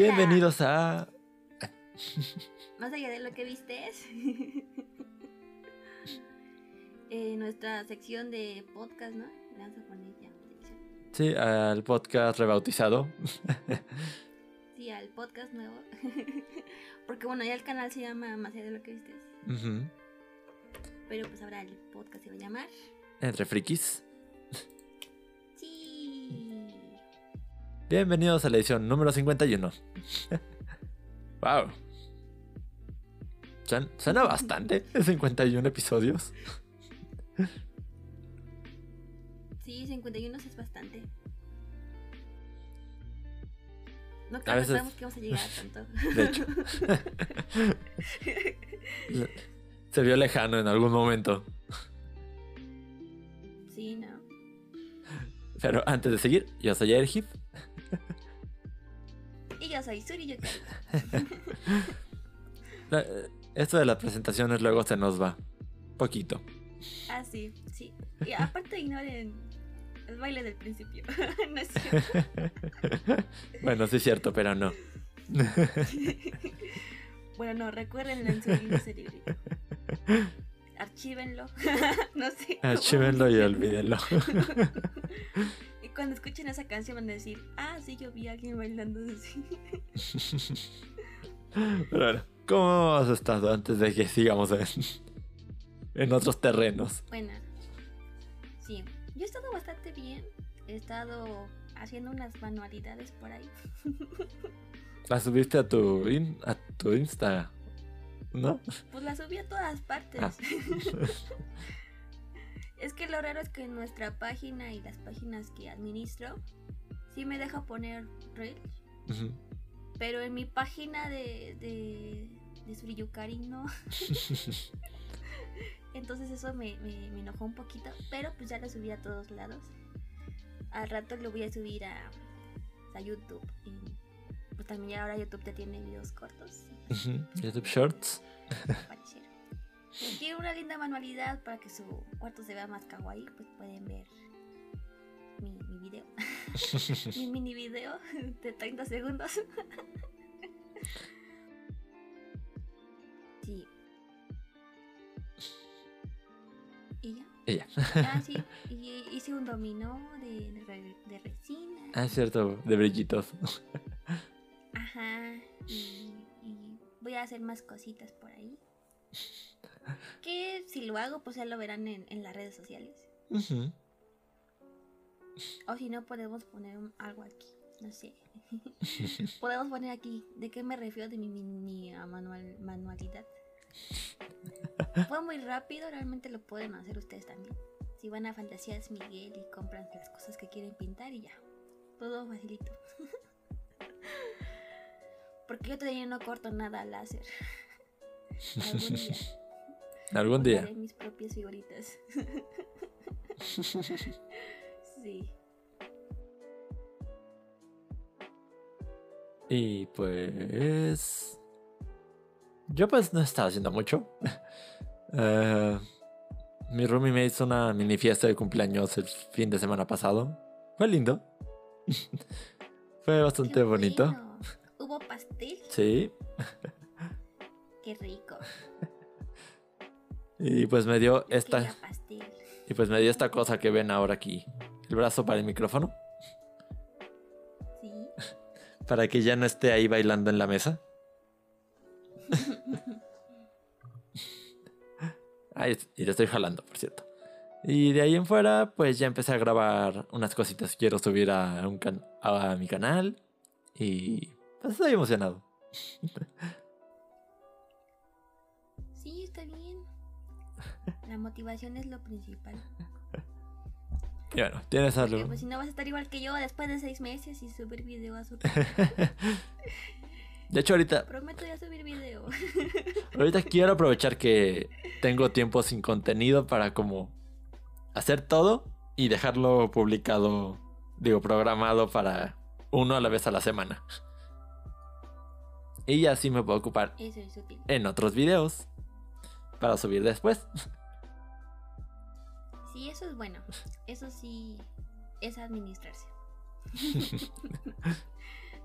Bienvenidos a... Más allá de lo que viste, eh, nuestra sección de podcast, ¿no? Le vamos a poner ya. sección. Sí, al podcast rebautizado. Sí, al podcast nuevo. Porque bueno, ya el canal se llama Más allá de lo que viste. Ujú. Pero pues ahora el podcast se va a llamar. Entre frikis. Bienvenidos a la edición número 51. wow. Suena, suena bastante, 51 episodios. Sí, 51 es bastante. No A veces- que vamos a llegar a tanto. De hecho. Se vio lejano en algún momento. Sí, ¿no? Pero antes de seguir, yo soy Ergif. Y yo soy Suri. La- Esto de las presentaciones luego se nos va. Poquito. Ah, sí, sí. Y aparte ignoren el baile del principio. no es cierto. bueno, sí es cierto, pero no. Bueno, no, recuérdenlo en su lindo cerebrito. Archívenlo. no sé. Archívenlo y olvídenlo. Cuando escuchen esa canción van a decir, ah, sí, yo vi a alguien bailando así. Pero bueno, ¿cómo has estado antes de que sigamos en, en otros terrenos? Bueno, sí. Yo he estado bastante bien. He estado haciendo unas manualidades por ahí. La subiste a tu, in- a tu Insta, ¿no? Pues la subí a todas partes. Ah. es que lo raro es que nuestra página y las páginas que administro sí me deja poner reels. Pero en mi página de, de, de Suriyukari no. Entonces eso me, me- me enojó un poquito. Pero pues ya lo subí a todos lados. Al rato lo voy a subir a, a YouTube. Y pues también ya ahora YouTube te tiene videos cortos. YouTube Shorts. Si quieren una linda manualidad para que su cuarto se vea más kawaii, pues pueden ver mi, mi video. mi mini video de 30 segundos. sí. Y ya. Ya. Ah, sí. Y hice un dominó de, de, re- de resina. Ah, es cierto, de brillitos. Ajá. Y, y voy a hacer más cositas por ahí. Que si lo hago, pues ya lo verán en, en las redes sociales. O si no, podemos poner un- algo aquí. No sé. podemos poner aquí. ¿De qué me refiero de mi mini ah, manual, manualidad? Fue muy rápido, realmente lo pueden hacer ustedes también. Si van a Fantasías Miguel y compran las cosas que quieren pintar y ya. Todo facilito. Porque yo todavía no corto nada al láser. Algún día. Algún día. Mis propias figuritas. sí. Y pues... Yo pues no estaba haciendo mucho. Eh, mi roomie me hizo una mini fiesta de cumpleaños el fin de semana pasado. Fue lindo. Fue bastante Qué bonito. bueno. ¿Hubo pastel? Sí. Qué rico. Y pues me dio Yo esta... Y pues me dio esta cosa que ven ahora aquí. El brazo para el micrófono. Sí. Para que ya no esté ahí bailando en la mesa. Ahí, y lo estoy jalando, por cierto. Y de ahí en fuera, pues ya empecé a grabar unas cositas que quiero subir a, un can- a mi canal. Y pues estoy emocionado. La motivación es lo principal. Y bueno, ¿tienes Porque, algo? pues si no vas a estar igual que yo después de seis meses y subir video a su De hecho, ahorita, Prometo ya subir video. ahorita quiero aprovechar que tengo tiempo sin contenido para como hacer todo y dejarlo publicado, digo, programado para uno a la vez a la semana. Y así me puedo ocupar Eso es útil. en otros videos para subir después. Sí, eso es bueno. Eso sí es administrarse.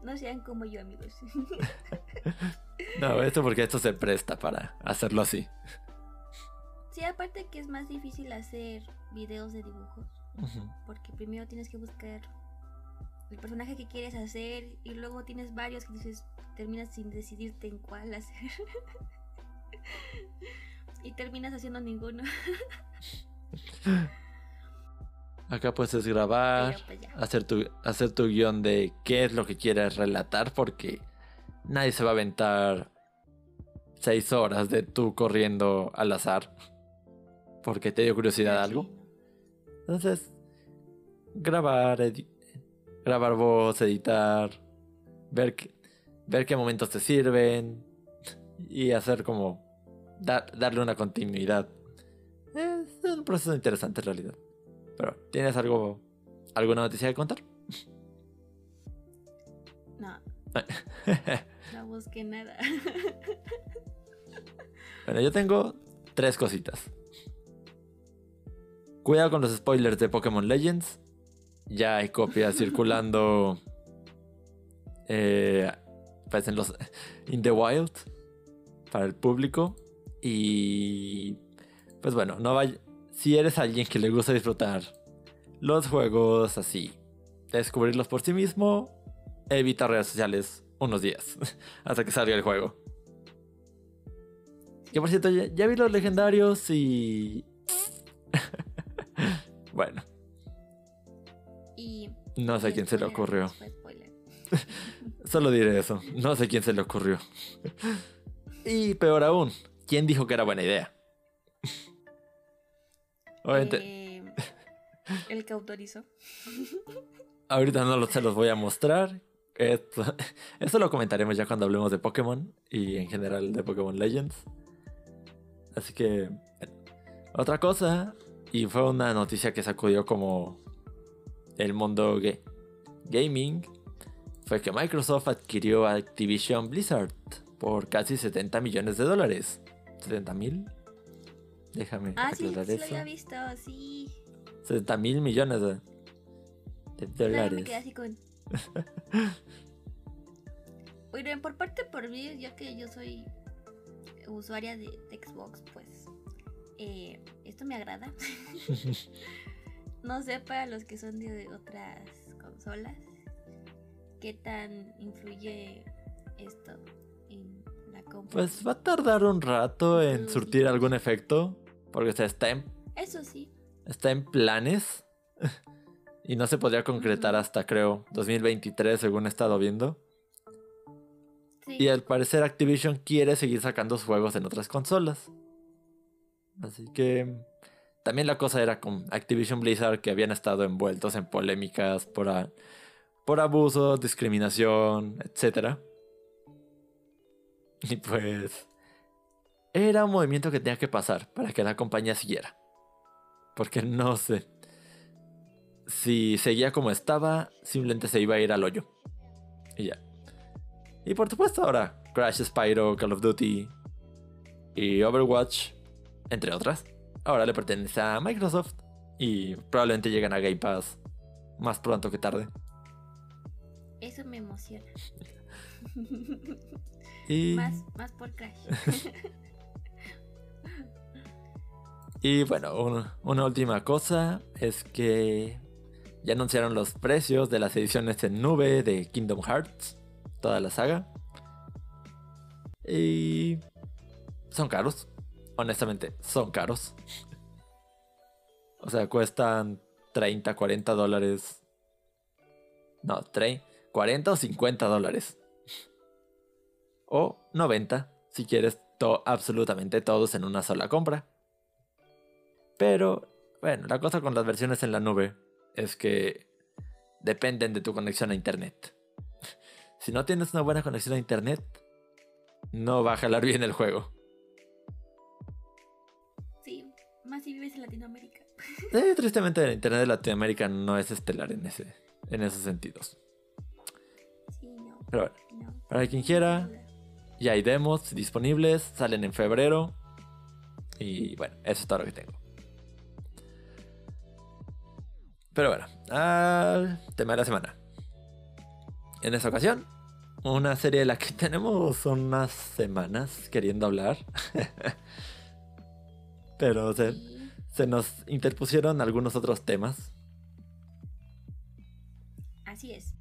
No sean como yo, amigos. no, esto porque esto se presta para hacerlo así. Sí, aparte que es más difícil hacer videos de dibujos. Porque primero tienes que buscar el personaje que quieres hacer y luego tienes varios que dices, terminas sin decidirte en cuál hacer. y terminas haciendo ninguno. Acá puedes grabar, pues hacer, tu, hacer tu guion de qué es lo que quieres relatar, porque nadie se va a aventar seis horas de tú corriendo al azar, porque te dio curiosidad algo. Entonces, grabar, grabar voz, editar, ver, ver qué momentos te sirven y hacer como darle una continuidad. Un proceso interesante en realidad. Pero, ¿tienes algo, alguna noticia que contar? No. no busqué nada. bueno, yo tengo tres cositas. Cuidado con los spoilers de Pokémon Legends. Ya hay copias circulando. Eh, pues en los. In the Wild. Para el público. Y. Pues bueno, no vaya. Si eres alguien que le gusta disfrutar los juegos así, descubrirlos por sí mismo, evita redes sociales unos días. hasta que salga el juego. Que por cierto, ya vi los legendarios y bueno. Y no sé quién se le ocurrió. Solo diré eso. No sé quién se le ocurrió. y peor aún, ¿quién dijo que era buena idea? Obviamente. Eh, el que autorizó. Ahorita no se los voy a mostrar. Esto, esto lo comentaremos ya cuando hablemos de Pokémon y en general de Pokémon Legends. Así que. Otra cosa y fue una noticia que sacudió como el mundo gaming. Fue que Microsoft adquirió Activision Blizzard por casi 70 millones de dólares. ¿70 mil? Déjame ah, sí, sí, lo había visto, sí. 70 mil millones de, dólares. así con... Oigan, por parte por mí, ya que yo soy usuaria de Xbox, pues eh, esto me agrada. no sé para los que son de otras consolas, qué tan influye esto en la compra. Pues va a tardar un rato en surtir algún efecto, porque está en... Eso sí. Está en planes. y no se podría concretar hasta creo 2023 según he estado viendo. Y al parecer Activision quiere seguir sacando juegos en otras consolas. Así que también la cosa era con Activision Blizzard que habían estado envueltos en polémicas por, por abuso, discriminación, etc. Y pues era un movimiento que tenía que pasar para que la compañía siguiera. Porque no sé. Si seguía como estaba, simplemente se iba a ir al hoyo. Y ya. Y por supuesto ahora, Crash Spyro, Call of Duty y Overwatch entre otras, ahora le pertenece a Microsoft y probablemente lleguen a Game Pass más pronto que tarde. Eso me emociona. y... más, más por Crash. y bueno, una última cosa es que ya anunciaron los precios de las ediciones en nube de Kingdom Hearts, toda la saga. Y son caros honestamente, son caros. O sea, cuestan 30, 40 dólares. No, 40 o 50 dólares. O 90 si quieres absolutamente todos en una sola compra. Pero, bueno, la cosa con las versiones en la nube es que dependen de tu conexión a internet. Si no tienes una buena conexión a internet, no va a jalar bien el juego. Más si vives en Latinoamérica. Eh, tristemente el Internet de Latinoamérica no es estelar en, ese, en esos sentidos. Sí, no. Pero bueno, para quien quiera, ya hay demos disponibles, salen en febrero. Y bueno, eso es todo lo que tengo. Pero bueno, al tema de la semana. En esta ocasión, una serie de la que tenemos unas semanas queriendo hablar. Pero se, se nos interpusieron algunos otros temas. Así es.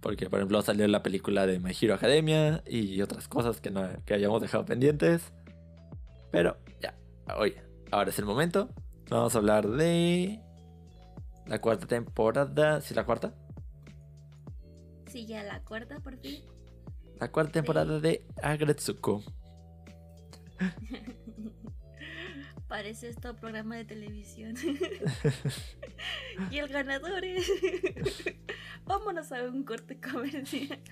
Porque, por ejemplo, salió la película de My Hero Academia y otras cosas que, no, que habíamos dejado pendientes. Pero ya, hoy, ahora es el momento. Vamos a hablar de la cuarta temporada. ¿Sí, la cuarta? Sí, ya la cuarta por fin. La cuarta temporada de Agretsuko. Parece esto programa de televisión. y el ganador es. Vámonos a un corte comercial.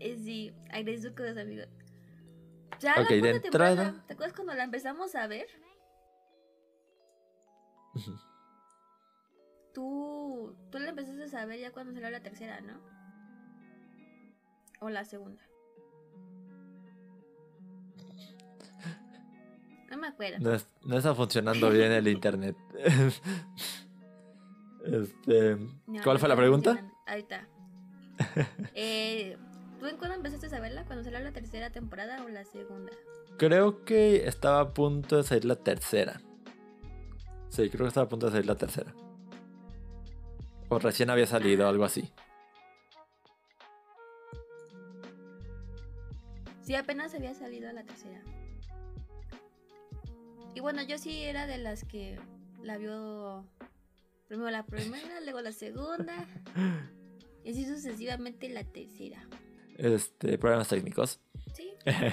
Eh, sí, los amigos. Ya Ok, la de cuarta temporada, ¿Te acuerdas cuando la empezamos a ver? Tú, tú la empezaste a ver ya cuando salió la tercera, ¿no? O la segunda. No me acuerdo. No, es- no está funcionando bien el internet. este, No, ¿Cuál no fue la pregunta? Ahí está. Eh, ¿Tú en cuándo empezaste a verla? ¿Cuando salió la tercera temporada o la segunda? Creo que estaba a punto de salir la tercera. Sí, creo que estaba a punto de salir la tercera. O recién había salido, algo así. Sí, apenas había salido la tercera. Y bueno, yo sí era de las que la vio primero la primera, luego la segunda, y así sucesivamente la tercera. Este, problemas técnicos. Sí.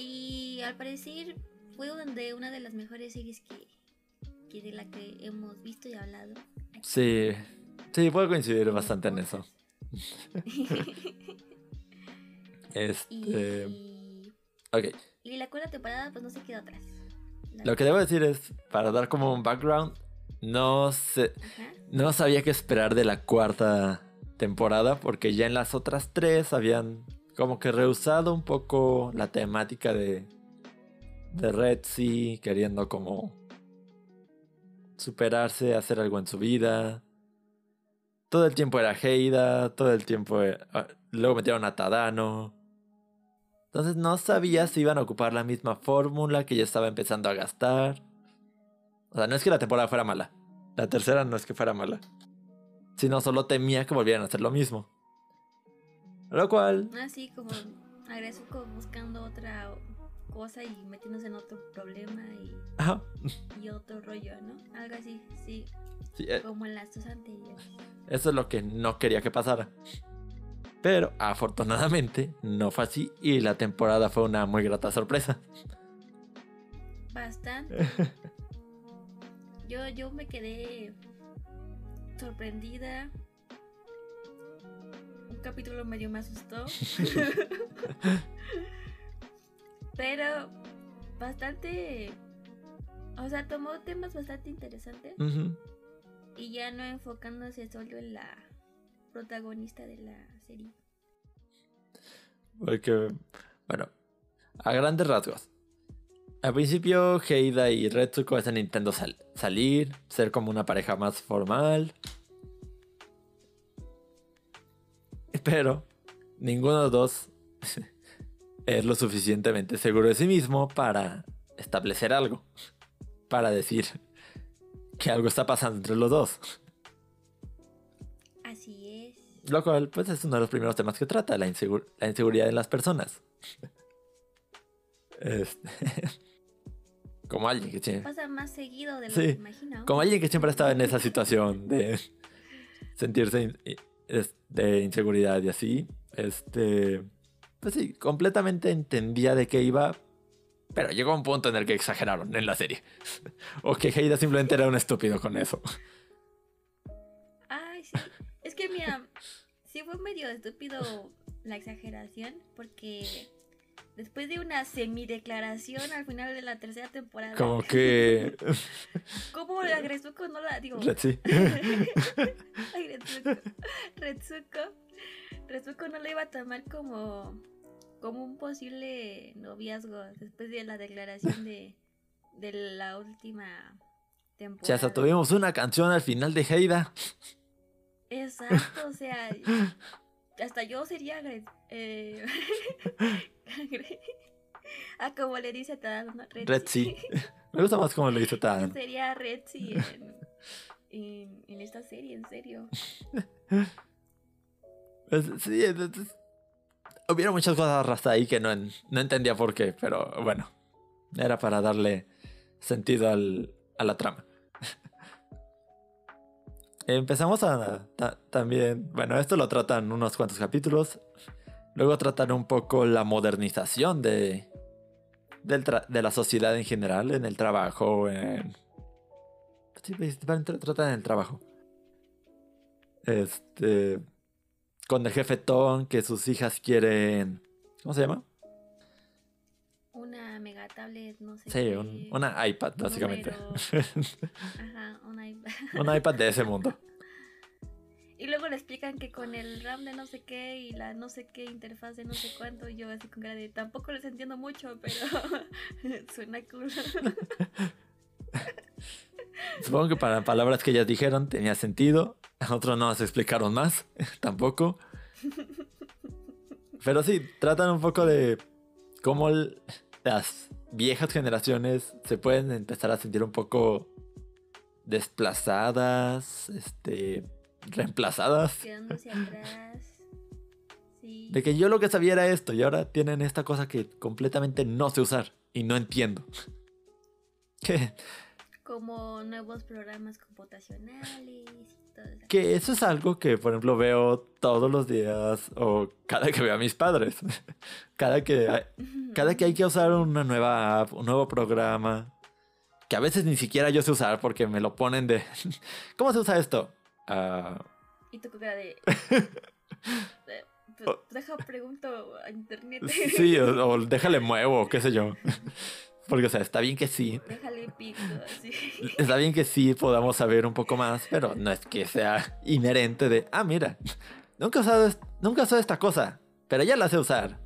Y al parecer fue una de, una de las mejores series que, que de la que hemos visto y hablado. aquí. Sí, sí, puedo coincidir bastante en eso. Este, y, ok. y la cuarta temporada pues no se quedó atrás. La- Lo que debo decir es, para dar como un background, no sé, Ajá. no sabía qué esperar de la cuarta temporada porque ya en las otras tres habían como que rehusado un poco la temática de de Red Sea queriendo como superarse, hacer algo en su vida. Todo el tiempo era Heida, todo el tiempo era- ah, luego metieron a Tadano. Entonces no sabía si iban a ocupar la misma fórmula que ya estaba empezando a gastar. O sea, no es que la temporada fuera mala. La tercera no es que fuera mala. Sino solo temía que volvieran a hacer lo mismo. Lo cual, Así como Agresuko buscando otra cosa y metiéndose en otro problema y, ajá, y otro rollo, ¿no? Algo así, sí, sí, eh, como en las dos anteriores. eso es lo que no quería que pasara. Pero afortunadamente no fue así y la temporada fue una muy grata sorpresa. Bastante. Yo, yo me quedé sorprendida. Un capítulo medio me asustó. Pero bastante... O sea, tomó temas bastante interesantes y ya no enfocándose solo en la protagonista de la serie. Porque, bueno, a grandes rasgos. Al principio, Heida y Retsuko están intentando sal- salir, ser como una pareja más formal. Pero ninguno de los dos es lo suficientemente seguro de sí mismo para establecer algo. Para decir que algo está pasando entre los dos. Así es. Lo cual, pues, es uno de los primeros temas que trata, la, insegu- la inseguridad en las personas. Este, como alguien que tiene- Pasa más seguido de lo Sí, que imagino. como alguien que siempre ha estado en esa situación de sentirse in- de inseguridad y así. Este, pues sí, completamente entendía de qué iba, pero llegó un punto en el que exageraron en la serie. o que Heida simplemente era un estúpido con eso. Ay, sí. Es que mira, sí fue medio estúpido la exageración porque después de una semideclaración al final de la tercera temporada, Como que... ¿cómo la no la digo? sí. Ay, Retsuko. Retsuko. Retsuko no la iba a tomar como como un posible noviazgo después de la declaración de de la última temporada. Ya hasta tuvimos una canción al final de Heida. Exacto, o sea, hasta yo sería eh, ah, como le dice Tadano, ¿no? Red Me gusta más como le dice Tadano. Sería Red en, en, esta serie, en serio. sí, hubiera muchas cosas hasta ahí que no, no entendía por qué, pero bueno, era para darle sentido al, a la trama. Empezamos a también, bueno, esto lo tratan unos cuantos capítulos. Luego tratan un poco la modernización de, de la sociedad en general, en el trabajo, en... Sí, tratan el trabajo. Este... Con el jefe Tom, que sus hijas quieren... ¿Cómo se llama? Tablet, no sé. Sí, una iPad, básicamente. Ajá, un iPad. un iPad de ese mundo. Y luego le explican que con el RAM de no sé qué y la no sé qué interfaz de no sé cuánto, yo así con cara de tampoco les entiendo mucho, pero suena cool. Supongo que para palabras que ellas dijeron tenía sentido. A otros no nos explicaron más, tampoco. Pero sí, tratan un poco de cómo las viejas generaciones se pueden empezar a sentir un poco desplazadas, este, reemplazadas. Quedándose atrás. De que yo lo que sabía era esto y ahora tienen esta cosa que completamente no sé usar y no entiendo. ¿Qué? Como nuevos programas computacionales. Que eso es algo que, por ejemplo, veo todos los días o cada que veo a mis padres. cada, que hay, cada que hay que usar una nueva app, un nuevo programa, que a veces ni siquiera yo sé usar porque me lo ponen de... ¿Cómo se usa esto? Uh... Y tu cara de... deja pregunto a internet. Sí, o, déjale muevo, qué sé yo. Porque, o sea, está bien que sí. Déjale pico, así. Está bien que sí podamos saber un poco más, pero no es que sea inherente de, ah, mira, nunca he usado, nunca he usado esta cosa, pero ya la sé usar.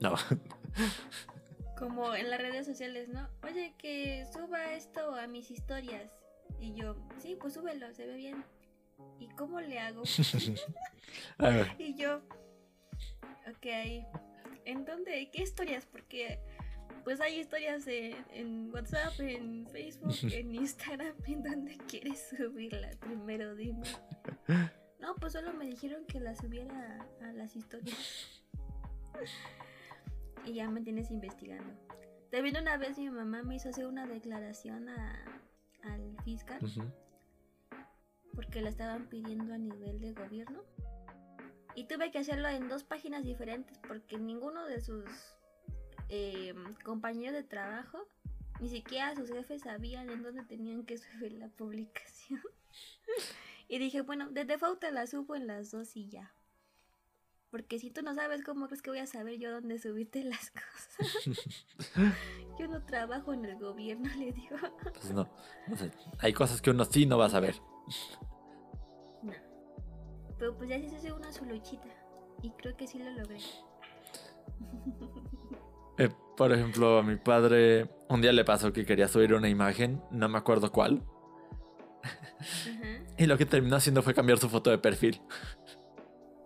No. Como en las redes sociales, ¿no? Oye, que suba esto a mis historias. Y yo, sí, pues súbelo, se ve bien. ¿Y cómo le hago? y yo, ok, ¿en dónde? ¿Qué historias? Porque pues hay historias en, WhatsApp, en Facebook, en Instagram, en donde quieres subirla. Primero dime. No, pues solo me dijeron que la subiera a las historias. y ya me tienes investigando. También una vez mi mamá me hizo hacer una declaración al fiscal. Porque la estaban pidiendo a nivel de gobierno. Y tuve que hacerlo en dos páginas diferentes porque ninguno de sus eh, compañeros de trabajo, ni siquiera sus jefes sabían en dónde tenían que subir la publicación. y dije, bueno, de default la subo en las dos y ya. Porque si tú no sabes cómo crees que voy a saber yo dónde subirte las cosas. yo no trabajo en el gobierno, le digo. pues no, hay cosas que uno sí no va a saber. No. Pero pues ya se hace una su luchita. Y creo que sí lo logré. Eh, por ejemplo, a mi padre un día le pasó que quería subir una imagen, no me acuerdo cuál. y lo que terminó haciendo fue cambiar su foto de perfil.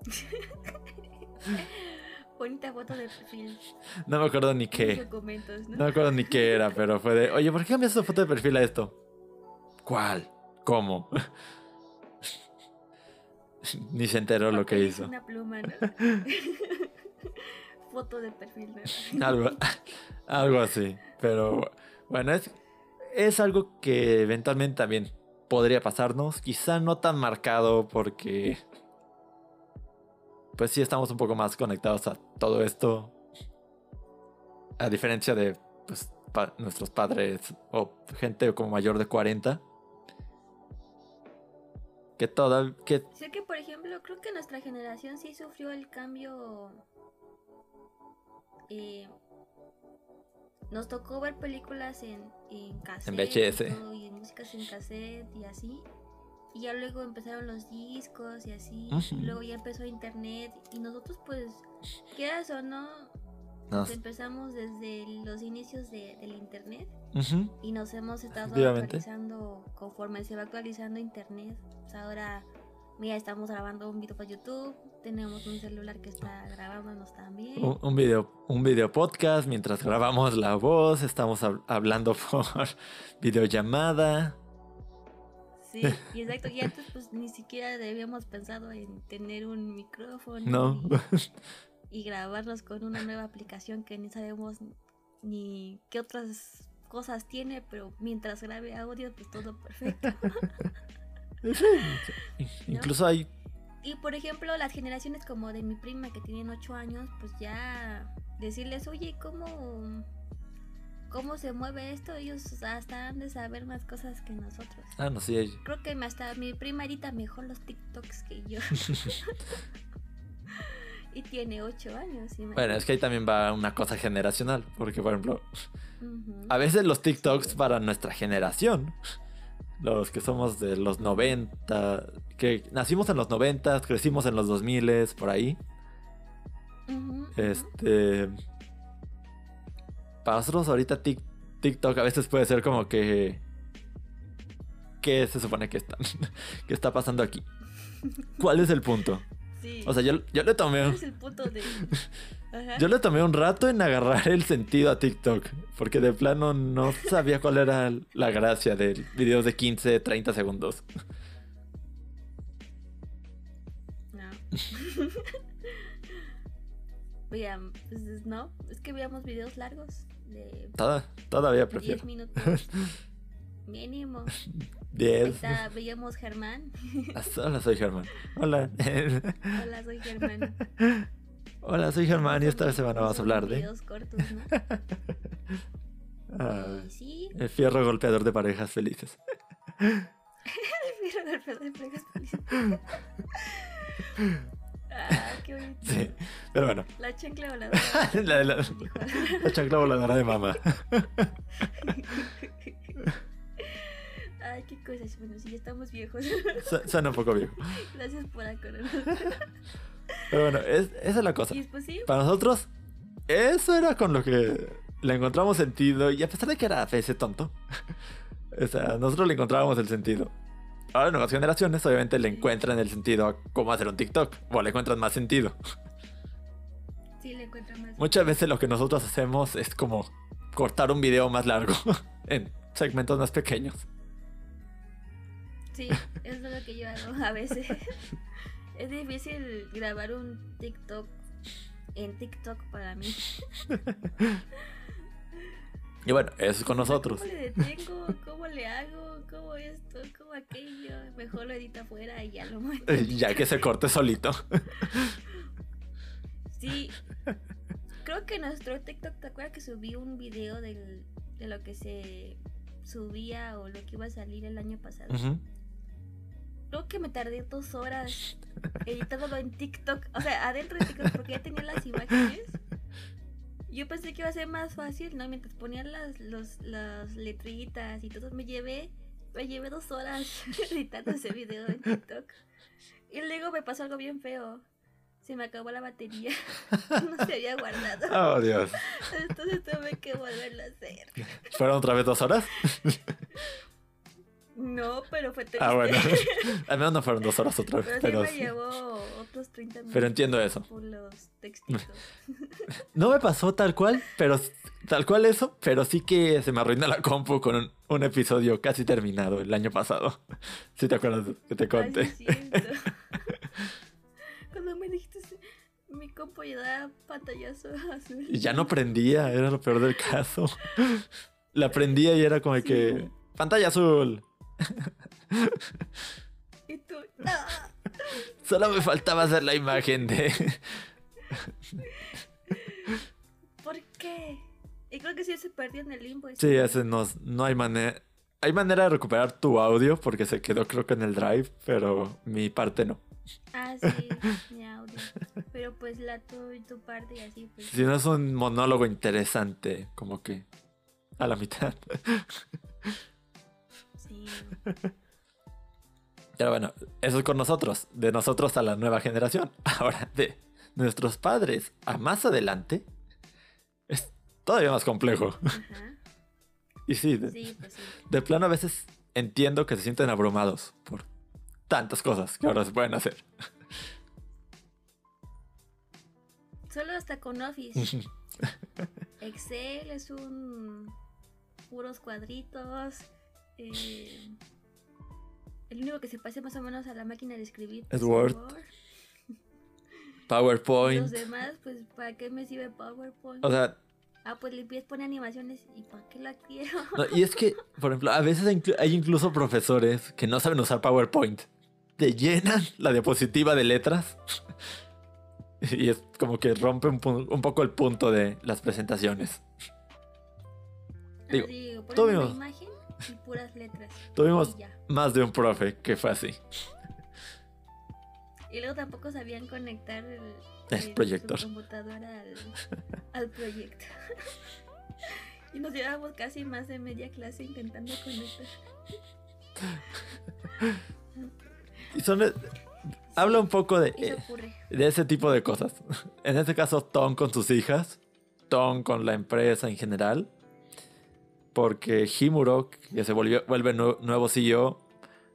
Bonita foto de perfil. No me acuerdo ni qué. ¿no? me acuerdo ni qué era, pero fue de, oye, ¿por qué cambias tu foto de perfil a esto? ¿Cuál? ¿Cómo? ni se enteró lo que hizo. Una pluma, ¿no? foto de perfil. algo, algo así. Pero bueno, es, es algo que eventualmente también podría pasarnos. Quizá no tan marcado porque... Pues sí estamos un poco más conectados a todo esto. A diferencia de pues, nuestros padres o gente como mayor de 40. Que toda... Que... Sé que por ejemplo creo que nuestra generación sí sufrió el cambio eh, nos tocó ver películas en, en cassette. En VHS. Y, músicas en cassette y así. Y ya luego empezaron los discos y así. Y luego ya empezó internet. Y nosotros, pues, quieras o no, empezamos desde los inicios del internet. Y nos hemos estado actualizando conforme se va actualizando internet. Pues ahora Mira, estamos grabando un video para YouTube. Tenemos un celular que está grabándonos también. Un, un video, un video podcast mientras grabamos la voz. Estamos hab- hablando por videollamada. Sí, y exacto. Y antes, pues ni siquiera habíamos pensado en tener un micrófono. No. Y, y grabarnos con una nueva aplicación que ni sabemos ni qué otras cosas tiene, pero mientras grabe audio, pues todo perfecto. Incluso hay Y por ejemplo, las generaciones como de mi prima que tienen 8 años, pues ya decirles, oye, ¿cómo, cómo se mueve esto? Ellos hasta han de saber más cosas que nosotros. Ah, no, sí. Creo que hasta mi prima edita mejor los TikToks que yo. y tiene 8 años. Bueno, es que ahí también va una cosa generacional. Porque, por ejemplo, a veces los TikToks para nuestra generación, los que somos de los 90, que nacimos en los 90, crecimos en los 2000, por ahí. Este. Para nosotros, ahorita Tik- TikTok a veces puede ser como que. ¿Qué se supone que está, que está pasando aquí? ¿Cuál es el punto? Sí. O sea, yo, yo le tomé. ¿Cuál es el punto de...? Ajá. Yo le tomé un rato en agarrar el sentido a TikTok, porque de plano no sabía cuál era la gracia de videos de 15, 30 segundos. No. Vean, pues no, es que veamos videos largos de Toda- todavía 10 prefiero. minutos mínimo. Ahí 10. está, veíamos Germán. Hola, soy Germán. Hola. Hola, soy Germán. Hola, soy Germán y esta semana vamos a hablar de cortos, ¿no? ah, sí, el fierro golpeador de parejas felices. Mira, golpeo de fregas felices. Ah, qué bonito. Sí, pero bueno, La chancla voladora. la, la, dijo. la chancla voladora de mamá. Ay, qué cosas. Bueno, sí, ya estamos viejos. Su- Suena un poco viejo. Gracias por acordarnos. Pero bueno, es- esa es la cosa. Y sí, Para nosotros, eso era con lo que le encontramos sentido. Y a pesar de que era ese tonto, o sea, nosotros le encontrábamos el sentido. Ahora, nuevas generaciones, obviamente, le encuentran el sentido a cómo hacer un TikTok. O le encuentran más sentido. sí le encuentro más. Muchas veces lo que nosotros hacemos es como cortar un video más largo en segmentos más pequeños. Sí, eso es lo que yo hago a veces. Es difícil grabar un TikTok en TikTok para mí. Y bueno, eso es con nosotros. ¿Cómo le detengo? ¿Cómo le hago? ¿Cómo esto? ¿Cómo aquello? Mejor lo edita afuera y ya lo muestro. Ya que se corte solito. Sí. Creo que nuestro TikTok, ¿te acuerdas que subí un video del- de lo que se subía o lo que iba a salir el año pasado? Ujú. Creo que me tardé dos horas editándolo en TikTok. O sea, adentro de TikTok porque ya tenía las imágenes. Yo pensé que iba a ser más fácil, ¿no? Mientras ponían las, los, las letritas y todo, me llevé, me llevé dos horas editando ese video en TikTok. Y luego me pasó algo bien feo. Se me acabó la batería. No se había guardado. Oh, Dios. Entonces tuve que volverlo a hacer. ¿Fueron otra vez dos horas? No, pero fue triste. Ah, bueno. Al menos no fueron dos horas otra vez. Pero Pero, sí me llevó otros 30 minutos. pero entiendo eso. Por los textitos. No me pasó tal cual, pero tal cual eso, pero sí que se me arruinó la compu con un, un episodio casi terminado el año pasado. Si te acuerdas que te Ay, conté. sí. Cuando me dijiste, mi compo ya da pantallazo azul. Y ya no prendía, era lo peor del caso. La prendía y era como Sí. que pantalla azul. Y tú, no. Solo me faltaba hacer la imagen de ¿Por qué? Y creo que sí se perdió en el limbo. Sí, ese no, no hay manera. Hay manera de recuperar tu audio porque se quedó creo que en el drive, pero mi parte no. Ah, sí, mi audio. Pero pues la tu y tu parte y así, pues. Si no es un monólogo interesante, como que a la mitad. Pero bueno, eso es con nosotros, de nosotros a la nueva generación. Ahora, de nuestros padres a más adelante, es todavía más complejo. Ajá. Y sí, de, Sí, pues sí. de plano a veces entiendo que se sienten abrumados por tantas cosas que ahora se pueden hacer. Solo hasta con Office. Excel es un puros cuadritos. Eh, el único que se parece más o menos a la máquina de escribir Es Word. PowerPoint. Los demás, pues, ¿para qué me sirve PowerPoint? O sea, ah, pues limpias, pone animaciones y ¿para qué la quiero? no, y es que, por ejemplo, a veces hay inclu- hay incluso profesores que no saben usar PowerPoint. Te llenan la diapositiva de letras. Y es como que rompe un, poco el punto de las presentaciones. Digo, imagen y puras letras. Tuvimos más de un profe que fue así. Y luego tampoco sabían conectar el, El proyector. computadora al, al proyecto. y nos llevábamos casi más de media clase intentando conectar. Y son... Habla un poco de, eh, de ese tipo de cosas. En este caso, Tom con sus hijas. Tom con la empresa en general. Porque Himuro, que se volvió, vuelve nu- nuevo CEO,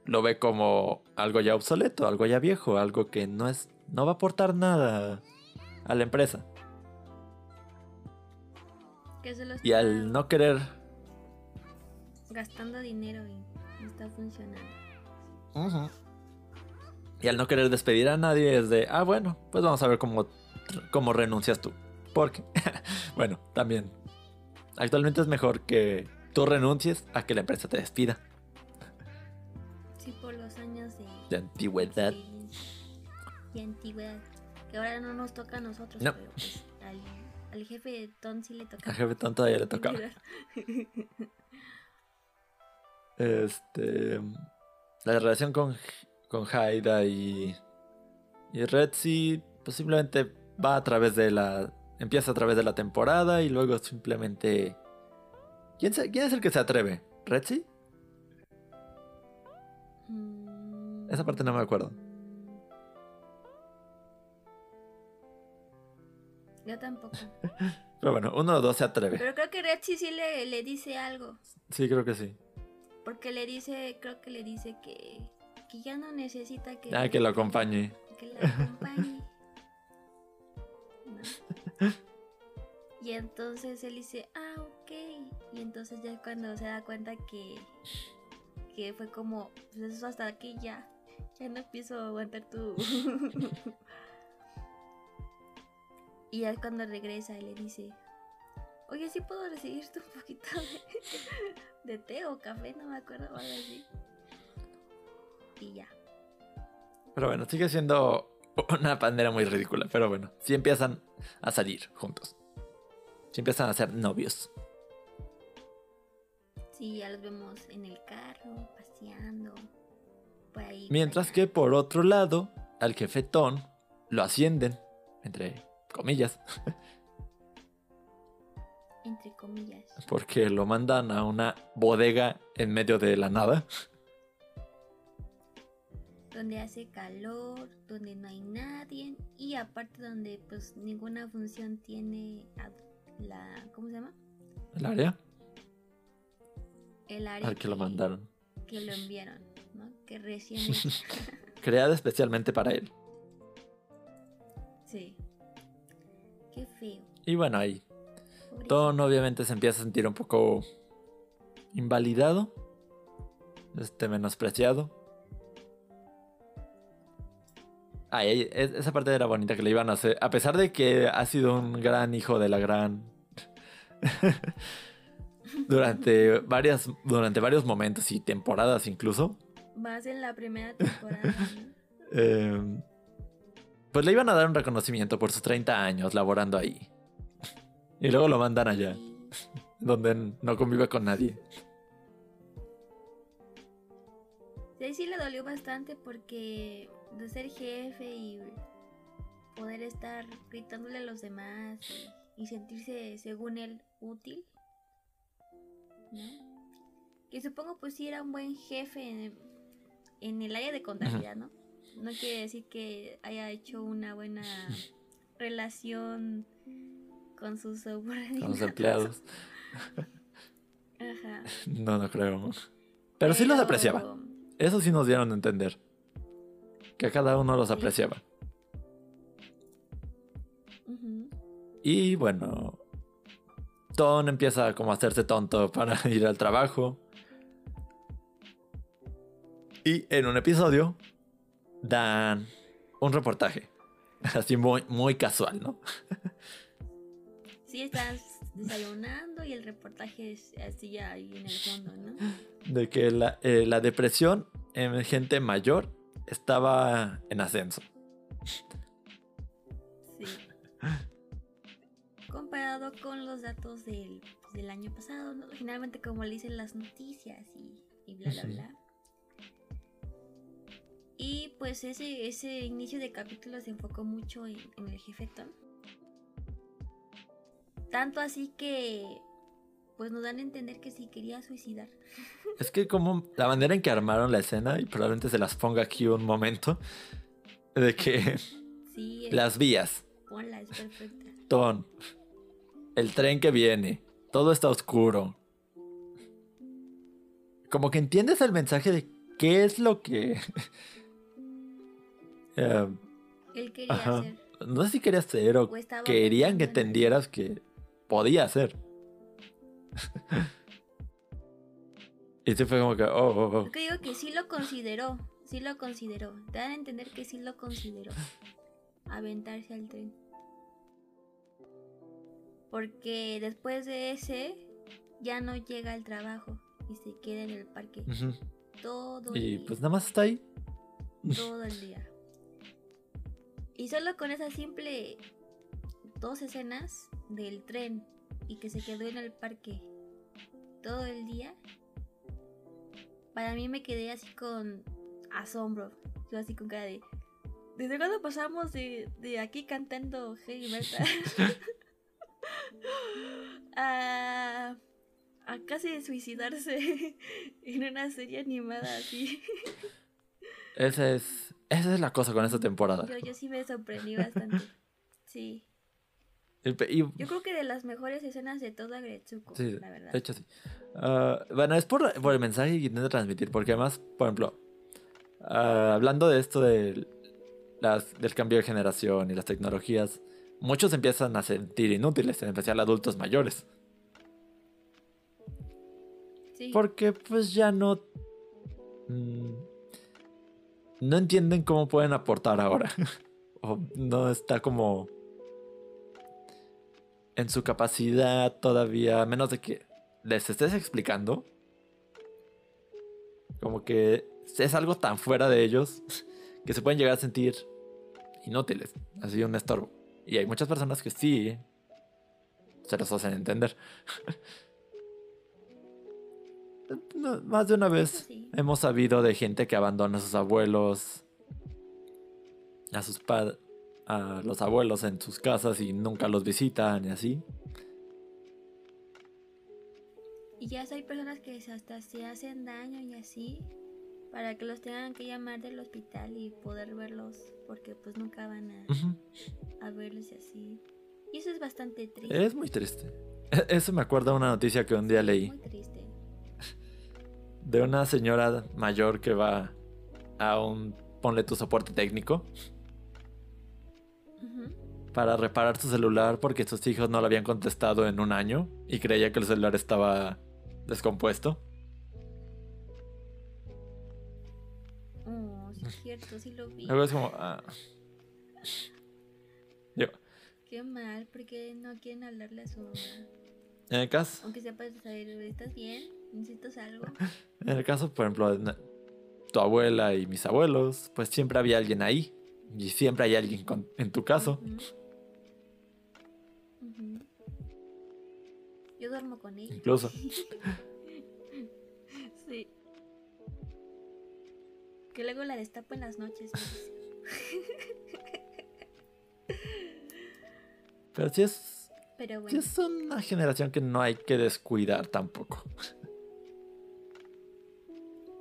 lo ve como algo ya obsoleto, algo ya viejo, algo que no es, no va a aportar nada a la empresa. Que se lo Y al no querer, gastando dinero y no está funcionando. y al no querer despedir a nadie es de, ah bueno, pues vamos a ver cómo, cómo renuncias tú. Porque, bueno, también, actualmente es mejor que tú renuncies a que la empresa te despida. Sí, por los años de, De antigüedad. y antigüedad. Que ahora no nos toca a nosotros, No. pero pues al, al jefe de Ton sí le toca. Al jefe Tom todavía le tocaba. Este. La relación con, con Haida y. Y Retzi, pues simplemente va a través de la. Empieza a través de la temporada y luego simplemente. ¿Quién, se- quién es el que se atreve? ¿Retzi? Mm, Esa parte no me acuerdo. Yo tampoco. Pero bueno, uno o dos se atreve. Pero creo que Retzi sí le, le dice algo. Sí, creo que sí. Porque le dice, creo que le dice que, que ya no necesita que, Ah, que lo acompañe. que la acompañe. ¿No? Y entonces él dice, ah. Y entonces ya cuando se da cuenta que, que fue como, pues eso hasta aquí ya. Ya no empiezo a aguantar tu... y ya cuando regresa y le dice, oye, sí puedo recibirte un poquito de, de té o café, no me acuerdo, o algo así. Y ya. Pero bueno, sigue siendo una pandera muy ridícula. Pero bueno, sí empiezan a salir juntos. Sí empiezan a ser novios. Sí, ya los vemos en el carro, paseando, por ahí. Mientras que por otro lado, al jefe Ton lo ascienden, entre comillas, Entre comillas. porque lo mandan a una bodega en medio de la nada. Donde hace calor, donde no hay nadie y aparte donde pues ninguna función tiene la... ¿Cómo se llama? El área El área al que lo mandaron. que lo enviaron, ¿no? Que recién... Creada especialmente para él. sí. Qué feo. Y bueno, ahí pobrecito. Ton obviamente se empieza a sentir un poco invalidado, este menospreciado. Es- esa parte era bonita que le iban a hacer. A pesar de que ha sido un gran hijo de la gran. Durante, varias, durante varios momentos y temporadas incluso. Vas en la primera temporada, ¿no? eh, pues le iban a dar un reconocimiento por sus 30 años laborando ahí. Y luego lo mandan allá, donde no convive con nadie. Sí, sí le dolió bastante porque de ser jefe y poder estar gritándole a los demás y sentirse, según él, útil, ¿no? Que supongo pues sí era un buen jefe en, en el área de contabilidad, ¿no? No quiere decir que haya hecho una buena relación con sus subordinados. Con los empleados. Ajá. No, no creo. Pero sí los apreciaba. Eso sí nos dieron a entender. que cada uno los apreciaba. Y bueno, Ton empieza como a hacerse tonto para ir al trabajo. Y en un episodio dan un reportaje. Así muy, muy casual, ¿no? Sí, estás desayunando y el reportaje es así ahí en el fondo, ¿no? De que la, eh, la depresión en gente mayor estaba en ascenso. Comparado con los datos del, pues, del año pasado, ¿no? Finalmente como le dicen las noticias y, y bla, bla, bla. Y pues ese, ese inicio de capítulo se enfocó mucho en, en el jefe Tom. Tanto así que pues nos dan a entender que sí quería suicidar. Es que como la manera en que armaron la escena, y probablemente se las ponga aquí un momento, de que Sí, las vías, ponla, es perfecta. Ton, el tren que viene, todo está oscuro. Como que entiendes el mensaje de qué es lo que... Eh, Él quería Ajá. hacer. no sé si quería hacer o querían que entendieras que podía hacer. y sí fue como que, oh, oh, oh. Yo que digo que sí lo consideró, sí lo consideró. Te dan a entender que sí lo consideró. Aventarse al tren. Porque después de ese, ya no llega al trabajo y se queda en el parque todo el Y día. pues nada más está ahí. todo el día. Y solo con esa simple dos escenas del tren y que se quedó en el parque todo el día, para mí me quedé así con asombro. Yo así con cara de... ¿Desde cuándo pasamos de, de aquí cantando heavy metal a, a casi suicidarse en una serie animada así? Esa es, esa es la cosa con esta temporada. Yo, yo sí me sorprendí bastante. Sí. Y Yo creo que de las mejores escenas de toda Gretsuko, sí, la verdad. de hecho sí. Ah, bueno, es por, por el mensaje que intenta transmitir, porque además, por ejemplo, ah, hablando de esto del, las- del cambio de generación y las tecnologías, muchos empiezan a sentir inútiles, en especial adultos mayores. Sí. Porque pues ya no... mm, no entienden cómo pueden aportar ahora. o no está como... En su capacidad todavía, a menos de que les estés explicando. Como que es algo tan fuera de ellos que se pueden llegar a sentir inútiles, así un estorbo. Y hay muchas personas que sí se los hacen entender. No, más de una vez sí. hemos sabido de gente que abandona a sus abuelos, a sus padres, a los abuelos en sus casas y nunca los visitan y así. Y ya hay personas que hasta se hacen daño y así para que los tengan que llamar del hospital y poder verlos porque pues nunca van a, verlos y así. Y eso es bastante triste. Es muy triste. E- Eso me acuerda de una noticia que un día leí Muy triste. de una señora mayor que va a un, ponle tu soporte técnico para reparar su celular porque sus hijos no lo habían contestado en un año y creía que el celular estaba descompuesto. Cierto, sí lo vi. Luego es como... ah. Yo, Qué mal, porque no quieren hablarle a su mamá. en el caso, Aunque sea para saber, ¿estás bien? ¿Necesitas algo? en el caso, por ejemplo, tu abuela y mis abuelos, pues siempre había alguien ahí. Y siempre hay alguien con- en tu caso. Yo duermo con ella. Incluso. Que luego la destapo en las noches. Pero sí es, Pero sí es una generación que no hay que descuidar tampoco.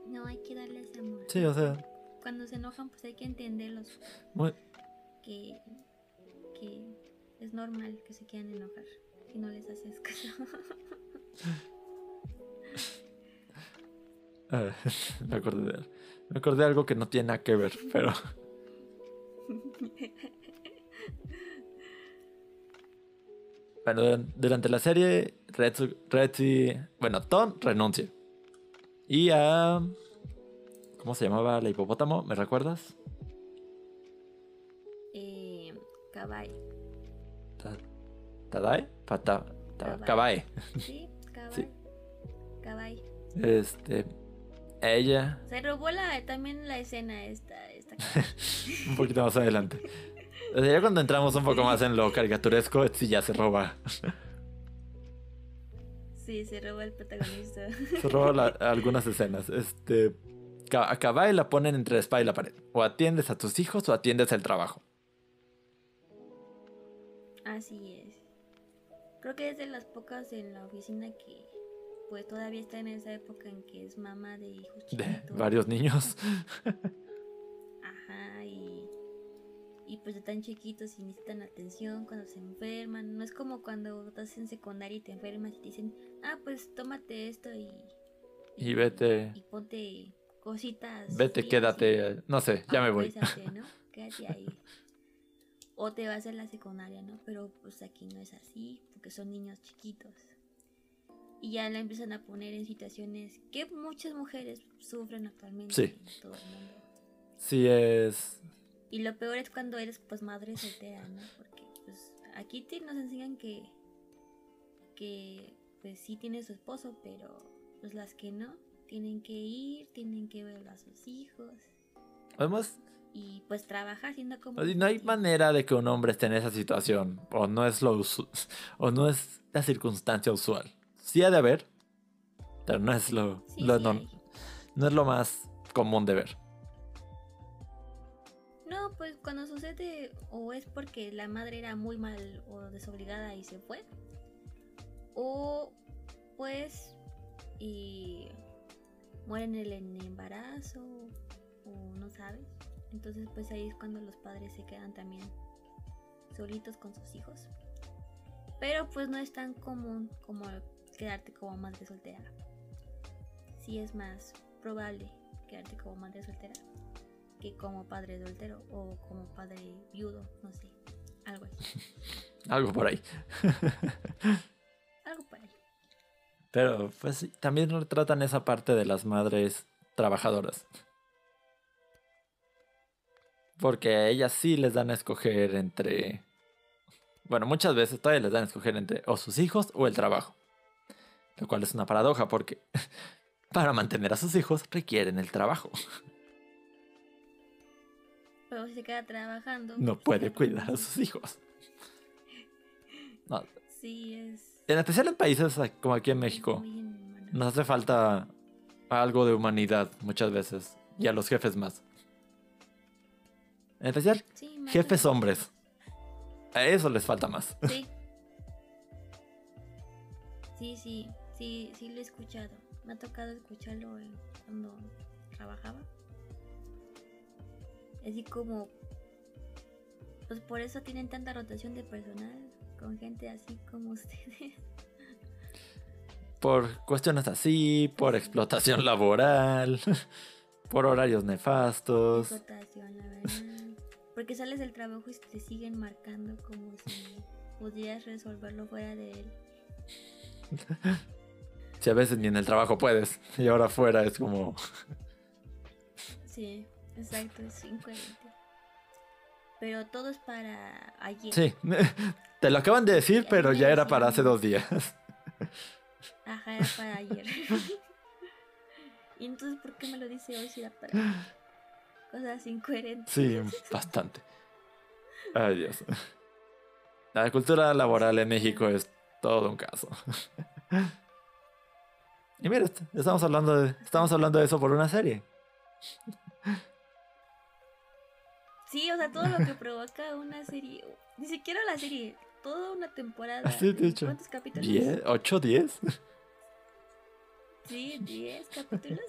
No hay que darles amor. Sí, o sea, Cuando se enojan, pues hay que entenderlos. muy, Que, que es normal que se quieran enojar. Y no les haces caso. me acordé de me acordé de algo que no tiene nada que ver, pero Bueno, duran- durante la serie, Retsu, Retsi, bueno, Ton renuncia. Y a... ¿Cómo se llamaba la hipopótamo? ¿Me recuerdas? Eh, Kabai. Ta- ¿Tadae? Pata, ta- Kabae. Kabae. Sí, Kabai. Sí. Kabai. Este... Ella... Se robó la, también la escena esta. esta un poquito más adelante. O sea, ya cuando entramos un poco más en lo caricaturesco, sí ya se roba. sí, se robó el protagonista. Se roba la- algunas escenas. Este. Ka- A Kabae la ponen entre la espada y la pared. O atiendes a tus hijos o atiendes el trabajo. Así es. Creo que es de las pocas en la oficina que pues todavía está en esa época en que es mamá de hijos De chiquitos. varios niños. Ajá, y, y pues están chiquitos y necesitan atención cuando se enferman. No es como cuando estás en secundaria y te enfermas y te dicen, ah, pues tómate esto y, Y vete. y ponte cositas. Vete, quédate. No sé, ya me voy. Quédate ahí. O te vas a la secundaria, ¿no? Pero pues aquí no es así, porque son niños chiquitos. Y ya la empiezan a poner en situaciones que muchas mujeres sufren actualmente Sí. en todo el mundo. Sí es. Y lo peor es cuando eres pues madre soltera, ¿no? Porque pues aquí te nos enseñan que que pues sí tiene su esposo, pero pues las que no tienen que ir, tienen que ver a sus hijos Además, y pues trabajar siendo como no hay manera de que un hombre esté en esa situación. O no es lo O no es la circunstancia usual. Sí ha de haber. Pero no es lo. Sí, lo sí no, no es lo más común de ver. No, pues cuando sucede o es porque la madre era muy mal o desobligada y se fue. O pues y mueren en el embarazo o no sabes. Entonces pues ahí es cuando los padres se quedan también solitos con sus hijos. Pero pues no es tan común como quedarte como madre soltera. Sí es más probable quedarte como madre soltera que como padre soltero o como padre viudo, no sé, algo así, Algo por ahí. algo por ahí. Pero pues también retratan esa parte de las madres trabajadoras. Porque a ellas sí les dan a escoger entre... Bueno, muchas veces todavía les dan a escoger entre o sus hijos o el trabajo. Lo cual es una paradoja porque para mantener a sus hijos requieren el trabajo. Pero si se queda trabajando. No puede cuidar a sus hijos. No, Sí, es. En especial en países como aquí en México. Nos hace falta algo de humanidad muchas veces. Y a los jefes más. En especial, Sí, jefes hombres. A eso les falta más. Sí. Sí, sí, sí, sí lo he escuchado. Me ha tocado escucharlo en- cuando trabajaba. Así como, pues por eso tienen tanta rotación de personal con gente así como ustedes. Por cuestiones así, por explotación laboral, por horarios nefastos. Explotación, la verdad. Porque sales del trabajo y te siguen marcando como si pudieras resolverlo fuera de él. Si a veces ni en el trabajo puedes. Y ahora fuera es como... Sí, exacto, es incoherente. Pero todo es para ayer. Sí, te lo acaban de decir, pero ya era para hace dos días. Ajá, era para ayer. y entonces, ¿por qué me lo dice hoy si era para cosas incoherentes? Sí, bastante. Ay, Dios. La cultura laboral en México es todo un caso. Y mira, est- estamos hablando de, estamos hablando de eso por una serie. Sí, o sea, todo lo que provoca una serie. Ni siquiera la serie, toda una temporada. Así de hecho. ¿Cuántos capítulos? ¿Diez? ¿Ocho, diez? Sí, 10 capítulos.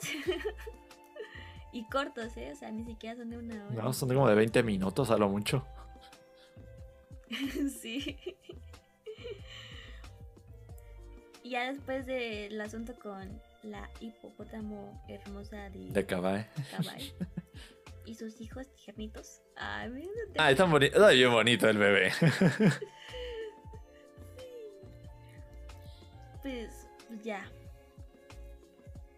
y cortos, ¿eh? O sea, ni siquiera son de una hora. No, son como de 20 minutos a lo mucho. sí. Y ya después del asunto con la hipopótamo hermosa de, De y sus hijos tiernitos. Ay, mira, Ah, está bonito. Está bien bonito el bebé. pues ya.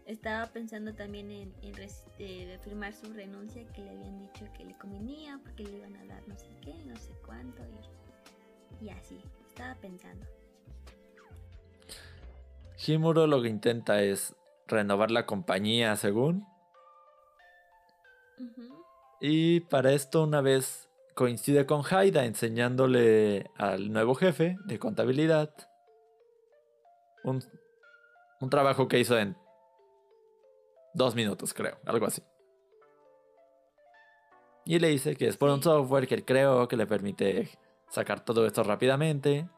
Estaba pensando también en, en eh, firmar su renuncia que le habían dicho que le convenía porque le iban a dar no sé qué, no sé cuánto y, y así. Estaba pensando. Himuro lo que intenta es renovar la compañía, según. Y para esto una vez coincide con Haida enseñándole al nuevo jefe de contabilidad un, un trabajo que hizo en dos minutos, creo, algo así. Y le dice que es por un software que él creó que le permite sacar todo esto rápidamente.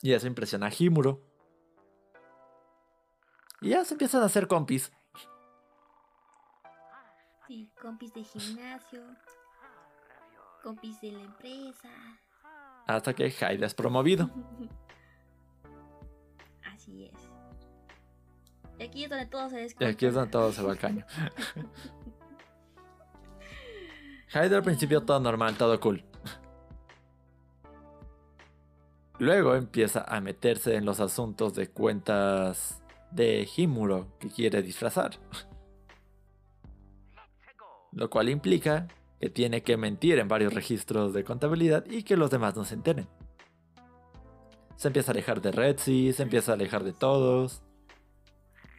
Y eso impresiona a Himuro. Y ya se empiezan a hacer compis. Sí, compis de gimnasio, compis de la empresa. Hasta que Haida es promovido. Así es. Y aquí es donde todo se Y descontrola. aquí es donde todo se va al caño. Hyde al principio todo normal, todo cool. Luego empieza a meterse en los asuntos de cuentas de Himuro que quiere disfrazar. Lo cual implica que tiene que mentir en varios registros de contabilidad y que los demás no se enteren. Se empieza a alejar de Redsi, se empieza a alejar de todos.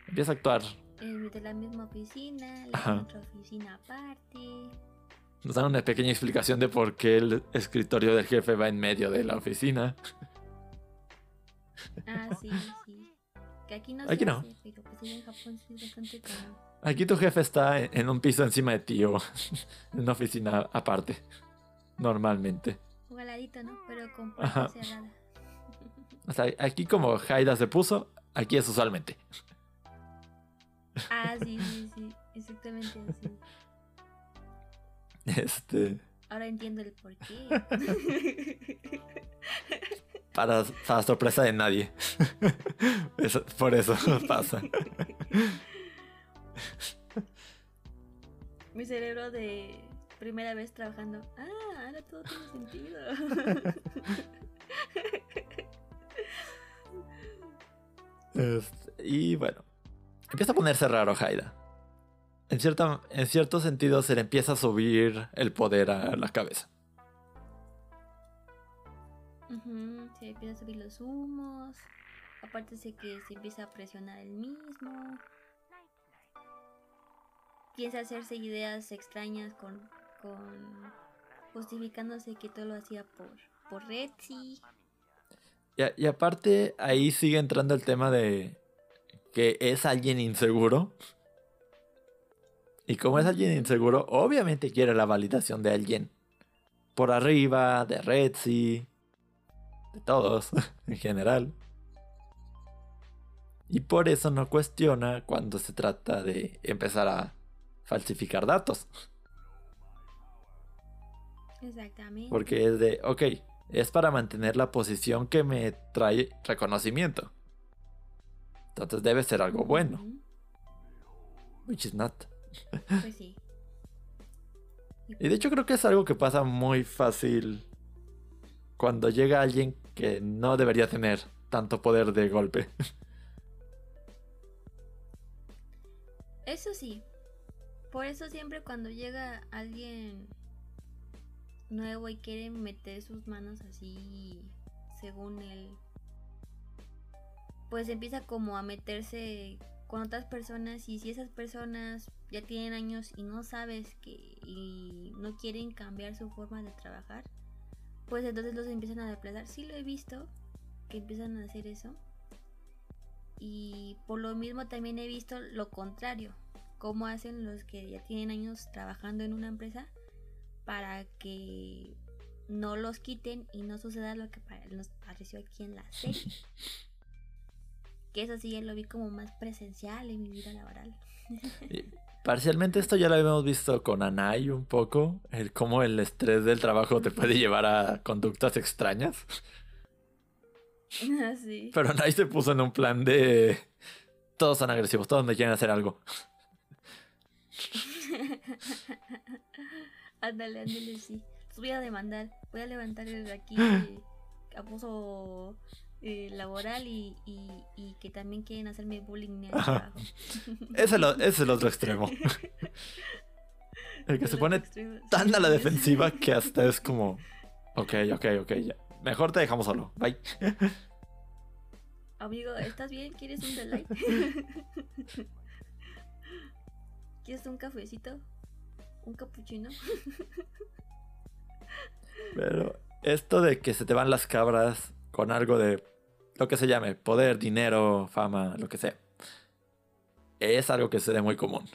Empieza a actuar Eh, de la misma oficina, Ajá. la otra oficina aparte. Nos dan una pequeña explicación de por qué el escritorio del jefe va en medio de la oficina. Ah, sí, sí. Que aquí no Aquí no. hace, pero pues en Japón sí es bastante común. Aquí tu jefe está en un piso encima de ti o en una oficina aparte. Normalmente. Un galadito, ¿no? Pero con puerta cerrada. O sea, aquí como Haida se puso, aquí es usualmente. Ah, sí, sí, sí. Exactamente así. Este. Ahora entiendo el por qué. Para, para sorpresa de nadie. Eso- por eso pasa. Mi cerebro de primera vez trabajando. Ah, ahora todo tiene sentido. Este, y bueno, empieza a ponerse raro Haida. En, cierta, en cierto sentido se le empieza a subir el poder a la cabeza. Ujú, Se empiezan a subir los humos. Aparte sé que se empieza a presionar el mismo. Piensa hacerse ideas extrañas con, con justificándose que todo lo hacía por, por. Y, aparte, ahí sigue entrando el tema de que es alguien inseguro. Y como es alguien inseguro, obviamente quiere la validación de alguien. Por arriba, de Redzi, de todos, en general. Y por eso no cuestiona cuando se trata de empezar a falsificar datos. Exactamente. Porque es de, ok, es para mantener la posición que me trae reconocimiento. Entonces debe ser algo bueno. Which is not. Pues sí. Y de hecho creo que es algo que pasa muy fácil cuando llega alguien que no debería tener tanto poder de golpe. Eso sí. Por eso siempre cuando llega alguien nuevo y quiere meter sus manos así según él, pues empieza como a meterse con otras personas y si esas personas ya tienen años y no sabes que y no quieren cambiar su forma de trabajar, pues entonces los empiezan a desplazar. Sí lo he visto que empiezan a hacer eso. Y por lo mismo también he visto lo contrario, cómo hacen los que ya tienen años trabajando en una empresa para que no los quiten y no suceda lo que nos pareció aquí en la serie. que eso sí ya lo vi como más presencial en mi vida laboral. Parcialmente esto ya lo habíamos visto con Anai un poco, el cómo el estrés del trabajo te puede llevar a conductas extrañas. Así. Pero Anai se puso en un plan de... Todos son agresivos, todos me quieren hacer algo. ándale, ándale, sí. Los voy a demandar. Voy a levantar desde aquí abuso eh, laboral y, y, y, que también quieren hacerme bullying en el trabajo. ese, es lo, ese es el otro extremo. el que se pone tan a la defensiva que hasta es como, ok, ok, ok, ya. Mejor te dejamos solo. Bye. Amigo, ¿estás bien? ¿Quieres un delight? ¿Quieres un cafecito? ¿Un capuchino? Pero esto de que se te van las cabras con algo de lo que se llame, poder, dinero, fama, lo que sea, es algo que se ve muy común.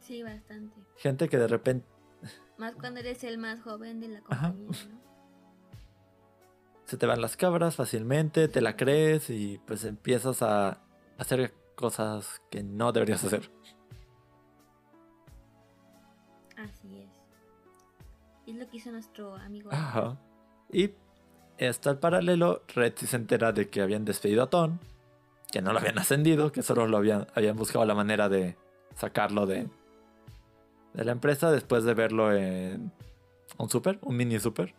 Sí, bastante. Gente que de repente... Más cuando eres el más joven de la compañía, ¿no? Se te van las cabras fácilmente, te la crees y pues empiezas a hacer cosas que no deberías hacer. Así es. Y es lo que hizo nuestro amigo. Ajá. Y está el paralelo, Red se entera de que habían despedido a Ton, que no lo habían ascendido, que solo lo habían, habían buscado la manera de sacarlo de, de la empresa después de verlo en un super, un mini super.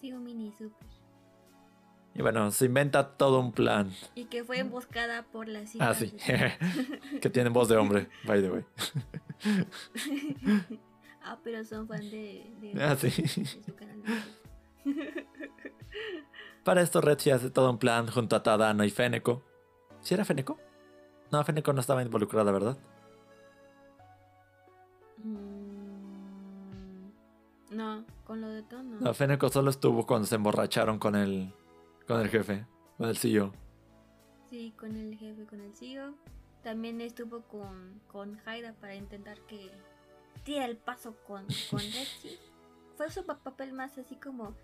Sí, un mini super. Y bueno, se inventa todo un plan. Y que fue emboscada por la Ah, sí. que tienen voz de hombre, by the way. ah, pero son fan de, ah, sí. su canal Para esto sí hace todo un plan junto a Tadano y Feneco. ¿Sí era Feneco? No, Feneco no estaba involucrada, ¿verdad? Mm, no, con lo de Tono. No, Feneco solo estuvo cuando se emborracharon con el con el jefe, con el CEO. Sí, con el jefe, con el CEO. También estuvo con, con Haida para intentar que tira el paso con, con. Fue su papel más así como,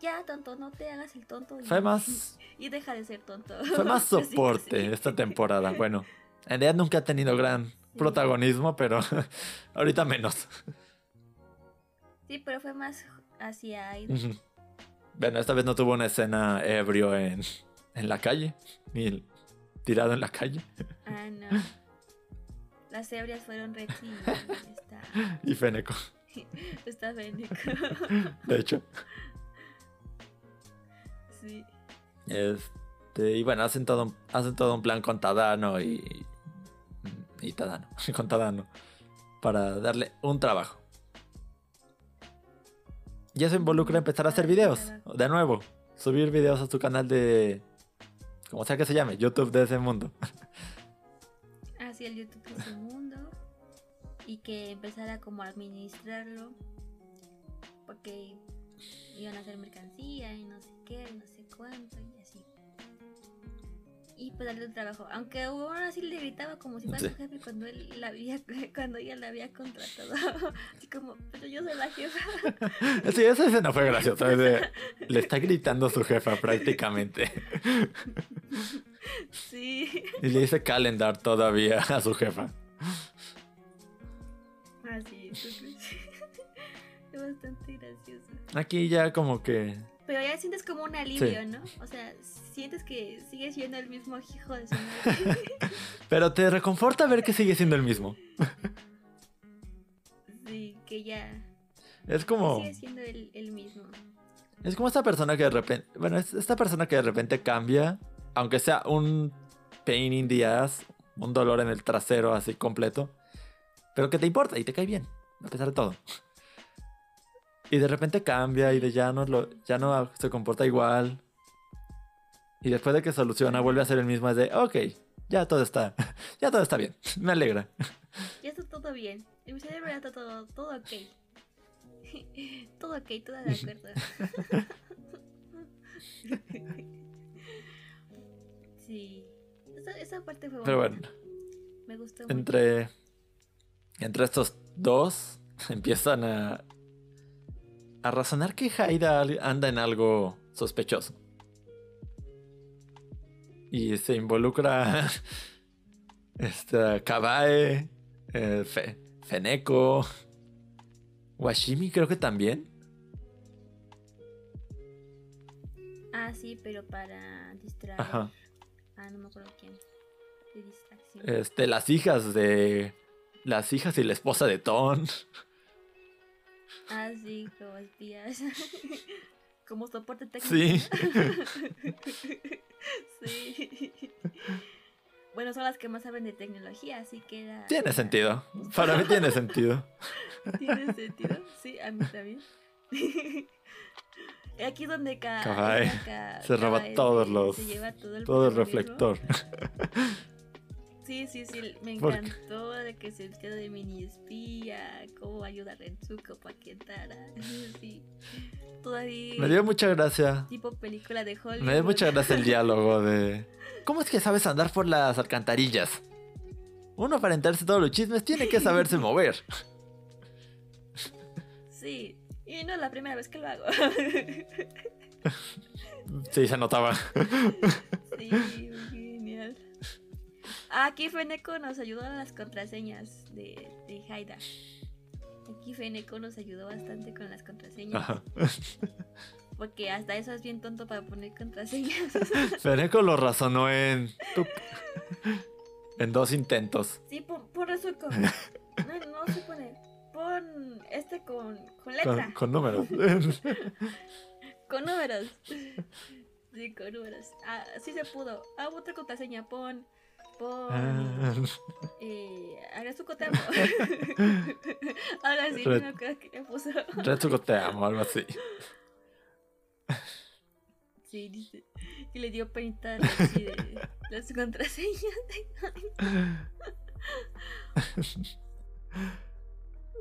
ya tonto, no te hagas el tonto. Y, fue más... Y deja de ser tonto. Fue más soporte esta temporada. Bueno, en realidad nunca ha tenido gran protagonismo, pero ahorita menos. Sí, pero fue más hacia Aida. Bueno, esta vez no tuvo una escena ebrio en, en la calle, ni tirado en la calle. Ah, no. Las ebrias fueron Rex y está... Y Feneco. Está Feneco. De hecho. Sí. Este, y bueno, hacen todo, hacen todo un plan con Tadano y. Y Tadano. Con Tadano. Para darle un trabajo. Y eso involucra empezar a hacer videos. De nuevo, subir videos a tu canal de. Como sea que se llame, YouTube de ese mundo. Así el YouTube de ese mundo. Y que empezara como a administrarlo. Porque iban a hacer mercancía y no sé qué, no sé cuánto y así y pues darle un trabajo. Aunque aún así le gritaba como si fuera su jefe cuando él la había, cuando ella la había contratado. Así como, pero yo soy la jefa. Sí, esa escena fue graciosa. Le está gritando a su jefa prácticamente. Sí. Y le dice calendar todavía a su jefa. Así, es bastante gracioso. Aquí ya como que pero ya sientes como un alivio, ¿no? O sea, sientes que sigue siendo el mismo hijo de su madre. Pero te reconforta ver que sigue siendo el mismo. sí, que ya. Es como. sigue siendo el, mismo. Es como esta persona que de repente. Bueno, es esta persona que de repente cambia. Aunque sea un pain in the ass, un dolor en el trasero así completo. Pero que te importa y te cae bien, a pesar de todo. Y de repente cambia y de ya no, lo, ya no se comporta igual. Y después de que soluciona, vuelve a ser el mismo. Es de, ok, ya todo está, ya todo está bien. Me alegra. Ya está todo bien. En mi cerebro ya está todo, todo ok. Todo ok, todo de acuerdo. Sí. Esa, parte fue buena. Pero bueno. Me gustó entre, Entre estos dos empiezan a a razonar que Haida anda en algo sospechoso. Y se involucra esta Kabae, eh, Feneko, Washimi creo que también. Ah, sí, pero para distraer. Ajá. Ah, no me acuerdo quién. de distracción. Este, las hijas de. Las hijas y la esposa de Ton. Ah, sí, como espías. como soporte técnico. Sí. sí. Bueno, son las que más saben de tecnología, así que era... Tiene sentido. Para mí tiene sentido. ¿Tiene sentido? Sí, a mí también. Aquí es donde ca Caray, esta ca- Se roba todos los. se lleva todo el, Todo el protagonismo. reflector. Sí, sí, sí, me encantó de que se vistió de mini espía, cómo ayuda a Renzuko para que entrara. Sí, todo ahí. Me dio mucha gracia. Tipo película de Hollywood. Me dio mucha gracia el diálogo de. ¿Cómo es que sabes andar por las alcantarillas? Uno para enterarse todos los chismes tiene que saberse mover. Sí, y no es la primera vez que lo hago. Sí, se notaba. sí, Aquí Feneco nos ayudó a las contraseñas de, de Haida. Aquí Feneco nos ayudó bastante con las contraseñas. Ajá. Porque hasta eso es bien tonto para poner contraseñas. Feneco lo razonó en. En dos intentos. sí, pon, pon Rezuko. No, no se pone. Pon este con, con letra. Con, con números. Con números. Sí, con números. Ah, sí se pudo. Ah, otra contraseña. Pon. Pon. Ah, cotemo. Algo así, Red- no acuerdo que le puso. Retsuko te amo, algo así. Sí, dice. Y le dio penita de, así de las contraseñas.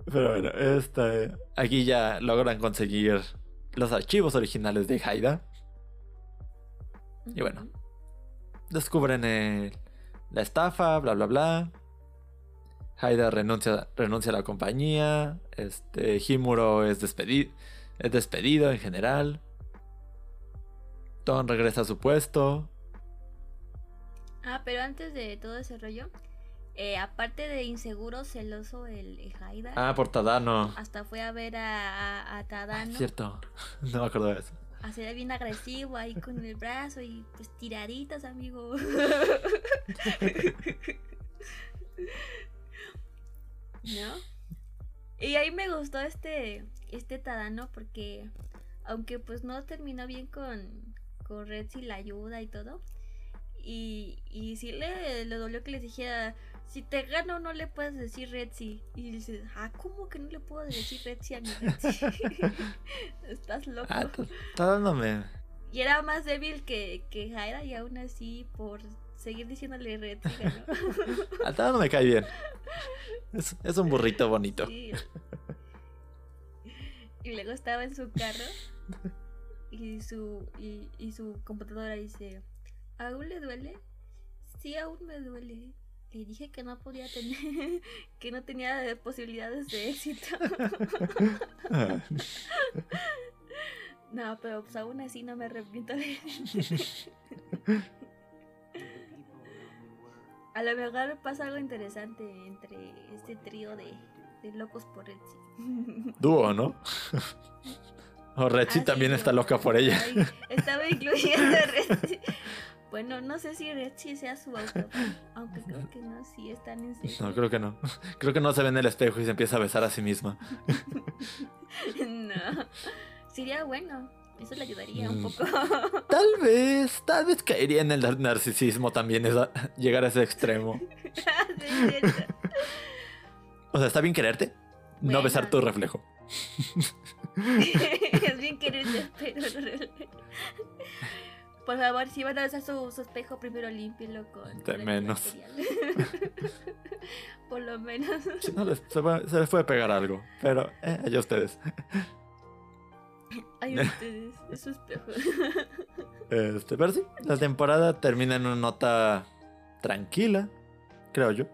Pero bueno, este, aquí ya logran conseguir los archivos originales de Haida. Y bueno. Descubren el- la estafa, bla, bla, bla. Haida renuncia, renuncia a la compañía. Este, Himuro es, despedi- es despedido en general. Ton regresa a su puesto. Ah, pero antes de todo ese rollo, eh, aparte de inseguro, celoso, el, Haida, Ah, por Tadano. hasta fue a ver a, a, a Ah, Tadano. cierto. No me acuerdo de eso. A ser bien agresivo ahí con el brazo y pues tiraditas, amigo. ¿No? Y ahí me gustó este, este Tadano porque aunque pues no terminó bien con, con Red y la ayuda y todo. Y, y sí le, le dolió que les dijera, si te gano no le puedes decir Redsi. Y dice, ah, ¿cómo que no le puedo decir Redsi a mi Redsi? Estás loco. Ah, t- Tadano me, Y era más débil que, que Jaira y aún así por seguir diciéndole Redsi ganó. A Tadano me cae bien. Es, es un burrito bonito. Sí. Y luego estaba en su carro y su, y, y su computadora dice, ¿aún le duele? Sí, aún me duele. Le dije que no podía tener, que no tenía posibilidades de éxito. No, pero pues aún así no me arrepiento de A lo mejor pasa algo interesante entre este trío de, de locos por Etsy. Dúo, ¿no? O Retsi Ah, también está loca por ella. Estaba incluyendo a Retsi. Bueno, no sé si Retsi sea su auto, aunque creo que no, sí están en serio. No, creo que no. Creo que no se ve en el espejo y se empieza a besar a sí misma. No. Sería bueno. Eso le ayudaría un Mm. poco. Tal vez, tal vez caería en el nar- narcisismo también esa- llegar a ese extremo. Sí, es. O sea, está bien quererte, no besar tu reflejo. es bien quererte, pero Por favor, si van a usar su, su espejo, primero límpielo con. De con menos. Por lo menos. Si no, les- se, va- se les puede pegar algo. Pero, eh, allá ustedes. Ay, ustedes, es su espejo. Este, pero sí, la temporada termina en una nota tranquila, creo yo.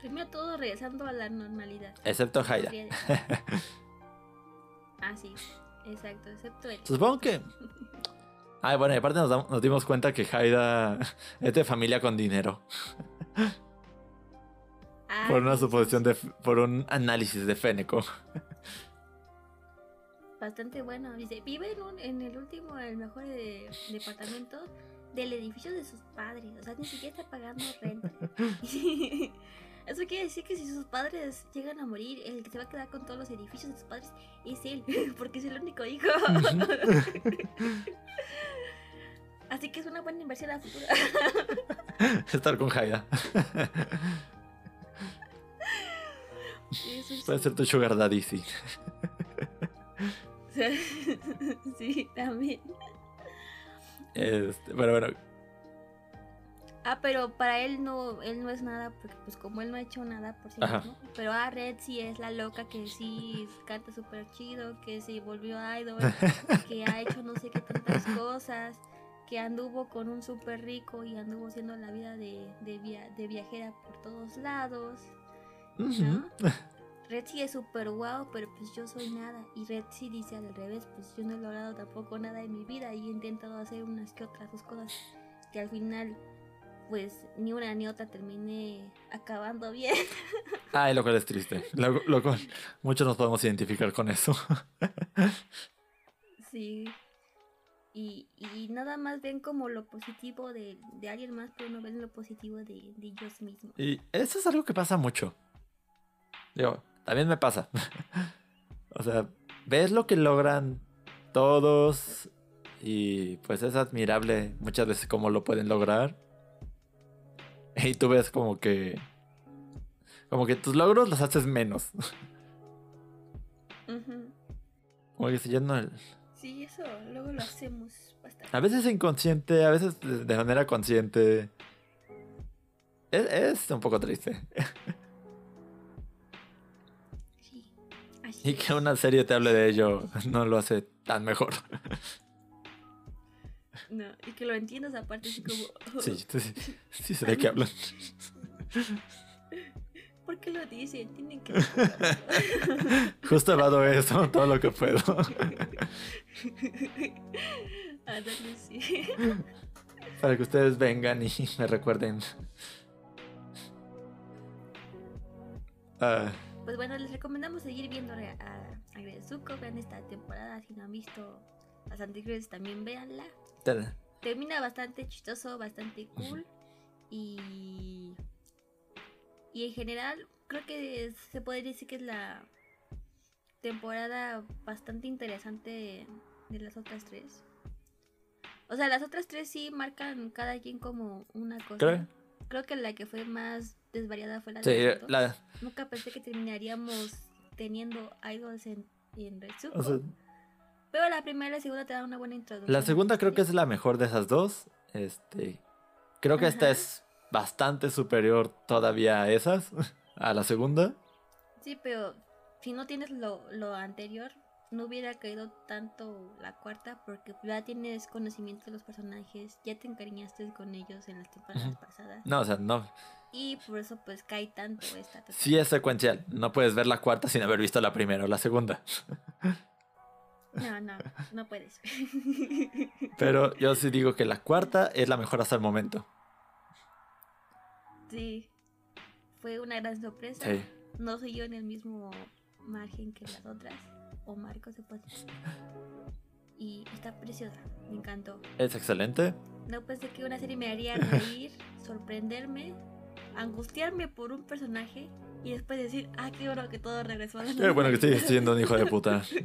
Primero todo regresando a la normalidad. Excepto Haida. Ah, sí, exacto, excepto él. Supongo que. Ah, bueno, y aparte nos, nos dimos cuenta que Haida es de familia con dinero. Ah, Por una suposición de. por un análisis de Feneco. Bastante bueno. Dice, vive en, un- en el último, el mejor eh, departamento del edificio de sus padres. O sea, ni siquiera está pagando renta. Eso quiere decir que si sus padres llegan a morir, el que se va a quedar con todos los edificios de sus padres es él, porque es el único hijo. Así que es una buena inversión a futuro. Estar con Haida. Puede ser tu sugar daddy, sí. sí, también. Este, pero bueno. Ah, pero para él no, él no es nada, porque pues como él no ha hecho nada por sí mismo. Pero ah, Red sí es la loca que sí canta súper chido, que se volvió idol, que ha hecho no sé qué tantas cosas, que anduvo con un súper rico y anduvo haciendo la vida de, de, viajera por todos lados. ¿no? Redsi es súper guau, pero pues yo soy nada. Y Redsi dice al revés, pues yo no he logrado tampoco nada en mi vida y he intentado hacer unas que otras dos cosas que al final pues ni una ni otra terminé acabando bien. Ay, lo cual es triste. Lo, muchos nos podemos identificar con eso. sí. Y, nada más ven como lo positivo de, alguien más, pero no ven lo positivo de, de ellos mismos. Y eso es algo que pasa mucho. Digo, también me pasa. o sea, ves lo que logran todos y pues es admirable muchas veces cómo lo pueden lograr. Y tú ves como que... Como que tus logros los haces menos. Como que ya no... Sí, eso luego lo hacemos bastante. A veces inconsciente, a veces de manera consciente. Es, es un poco triste. Y que una serie te hable de ello no lo hace tan mejor. No, y que lo entiendas aparte así como... Sí, sí, sí qué hablan. ¿Por qué lo dicen? Tienen que... Justo evado eso, todo lo que puedo. Ándale, sí. Para que ustedes vengan y me recuerden. Ah pues bueno, les recomendamos seguir viendo a, a, a Vean esta temporada. Si no han visto las anteriores, también véanla. Termina bastante chistoso, bastante cool. Y. Y en general, creo que se puede decir que es la temporada bastante interesante de las otras tres. O sea, las otras tres sí marcan cada quien como una cosa. Creo que la que fue más desvariada fue la de sí, la... Nunca pensé que terminaríamos teniendo idols en, en Pero la primera y la segunda te dan una buena introducción. La segunda creo que es la mejor de esas dos. Este, creo que esta es bastante superior todavía a esas, a la segunda. Sí, pero si no tienes lo, lo anterior, no hubiera caído tanto la cuarta porque ya tienes conocimiento de los personajes, ya te encariñaste con ellos en las temporadas pasadas. No, o sea, no. Y por eso pues cae tanto esta temporada. Sí es secuencial, no puedes ver la cuarta sin haber visto la primera o la segunda. No, no, no puedes. Pero yo sí digo que la cuarta es la mejor hasta el momento. Sí, fue una gran sorpresa. No soy yo en el mismo margen que las otras o Marcos se puede Y está preciosa, me encantó. Es excelente. No pensé que una serie me haría reír, sorprenderme, angustiarme por un personaje y después decir, ah, qué bueno que todo regresó a la Qué bueno que estoy siendo un hijo de puta. sí.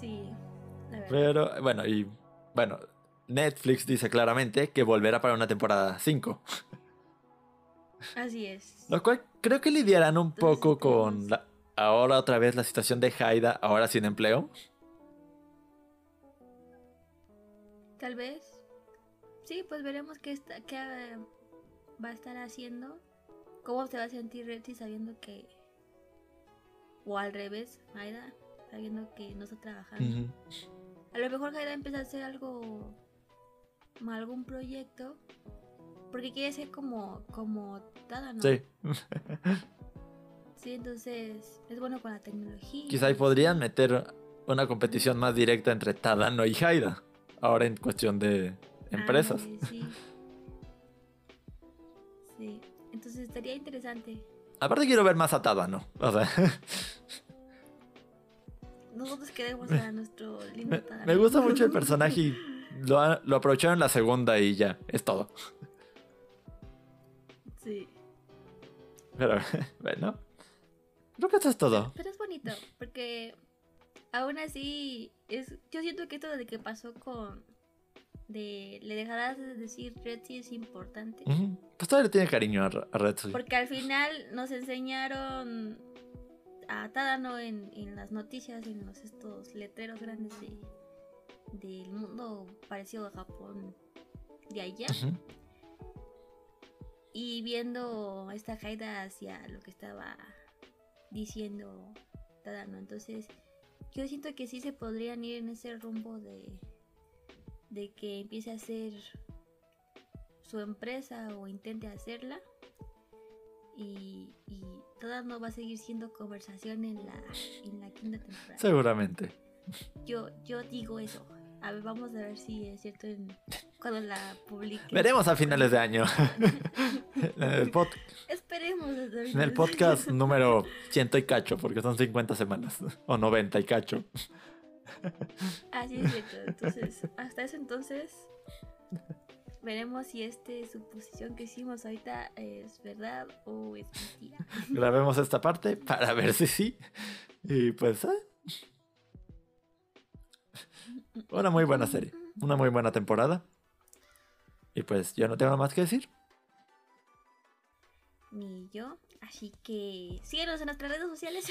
sí, Pero, bueno, y bueno, Netflix dice claramente que volverá para una temporada 5. Así es. Lo cual creo que lidiarán un poco con la, ahora otra vez la situación de Haida, ahora sin empleo. Tal vez. Sí, pues veremos qué, está, qué eh, va a estar haciendo. ¿Cómo se va a sentir Reddy sabiendo que... O al revés, Haida, sabiendo que no está trabajando. A lo mejor Haida empieza a hacer algo... Algún proyecto porque quiere ser como, como Tada, ¿no? Sí. sí, entonces es bueno con la tecnología. Quizá ahí podrían meter una competición más directa entre Tadano y Haida. Ahora en cuestión de empresas. sí. sí. Entonces estaría interesante. Aparte quiero ver más a Tadano. O sea. Nosotros queremos a nuestro lindo Me, gusta mucho el personaje y lo, lo aprovecharon la segunda y ya, es todo. Sí. Pero bueno, creo que eso es todo. Pero es bonito, porque aún así, es, yo siento que esto de que pasó con... De, le dejarás de decir Red sí es importante. Pues todavía le tiene cariño a, a. Porque al final nos enseñaron a Tadano en, en las noticias, en los estos letreros grandes de, del mundo parecido a Japón de allá. Y viendo esta caída hacia lo que estaba diciendo Tadano. Entonces, yo siento que sí se podrían ir en ese rumbo de, de que empiece a hacer su empresa o intente hacerla. Y, y Tadano va a seguir siendo conversación en la, en la quinta temporada. Seguramente. Yo, yo digo eso. A ver, vamos a ver si es cierto en, cuando la publique. Veremos a finales de año. en, el pod- Esperemos. en el podcast número ciento y cacho, porque son 50 semanas. O 90 y cacho. Así es cierto. Entonces, hasta ese entonces, veremos si este suposición que hicimos ahorita es verdad o es mentira. Grabemos esta parte para ver si sí. Y pues, ¿eh? Una muy buena serie. Una muy buena temporada. Y pues yo no tengo nada más que decir. Ni yo. Así que síguenos en nuestras redes sociales.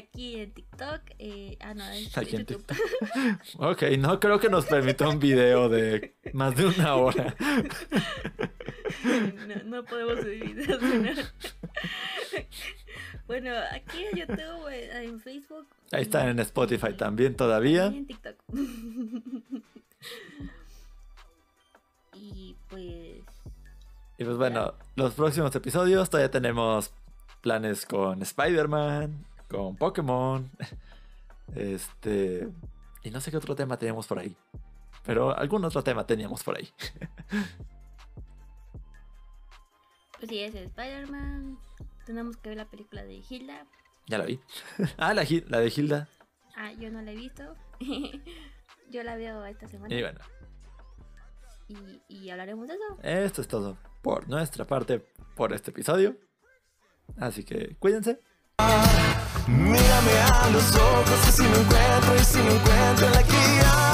Aquí en TikTok. eh, ah, no, en Aquí en YouTube. Ok, no creo que nos permita un video de más de una hora. no, no podemos subir videos. ¿no? bueno, aquí en YouTube, eh, en Facebook. Ahí está en Spotify y- también todavía. y en TikTok. y pues. Y pues bueno, los próximos episodios todavía tenemos planes con Spider-Man, con Pokémon. Este. Y no sé qué otro tema teníamos por ahí. Pero algún otro tema teníamos por ahí. Pues sí, es Spider-Man. Tenemos que ver la película de Hilda. Ya la vi. ah, la de Hilda. Ah, yo no la he visto. yo la veo esta semana. Y bueno, Y, y hablaremos de eso. esto es todo por nuestra parte por este episodio. Así que cuídense. Mírame a los ojos y si no encuentro y si no encuentro la guía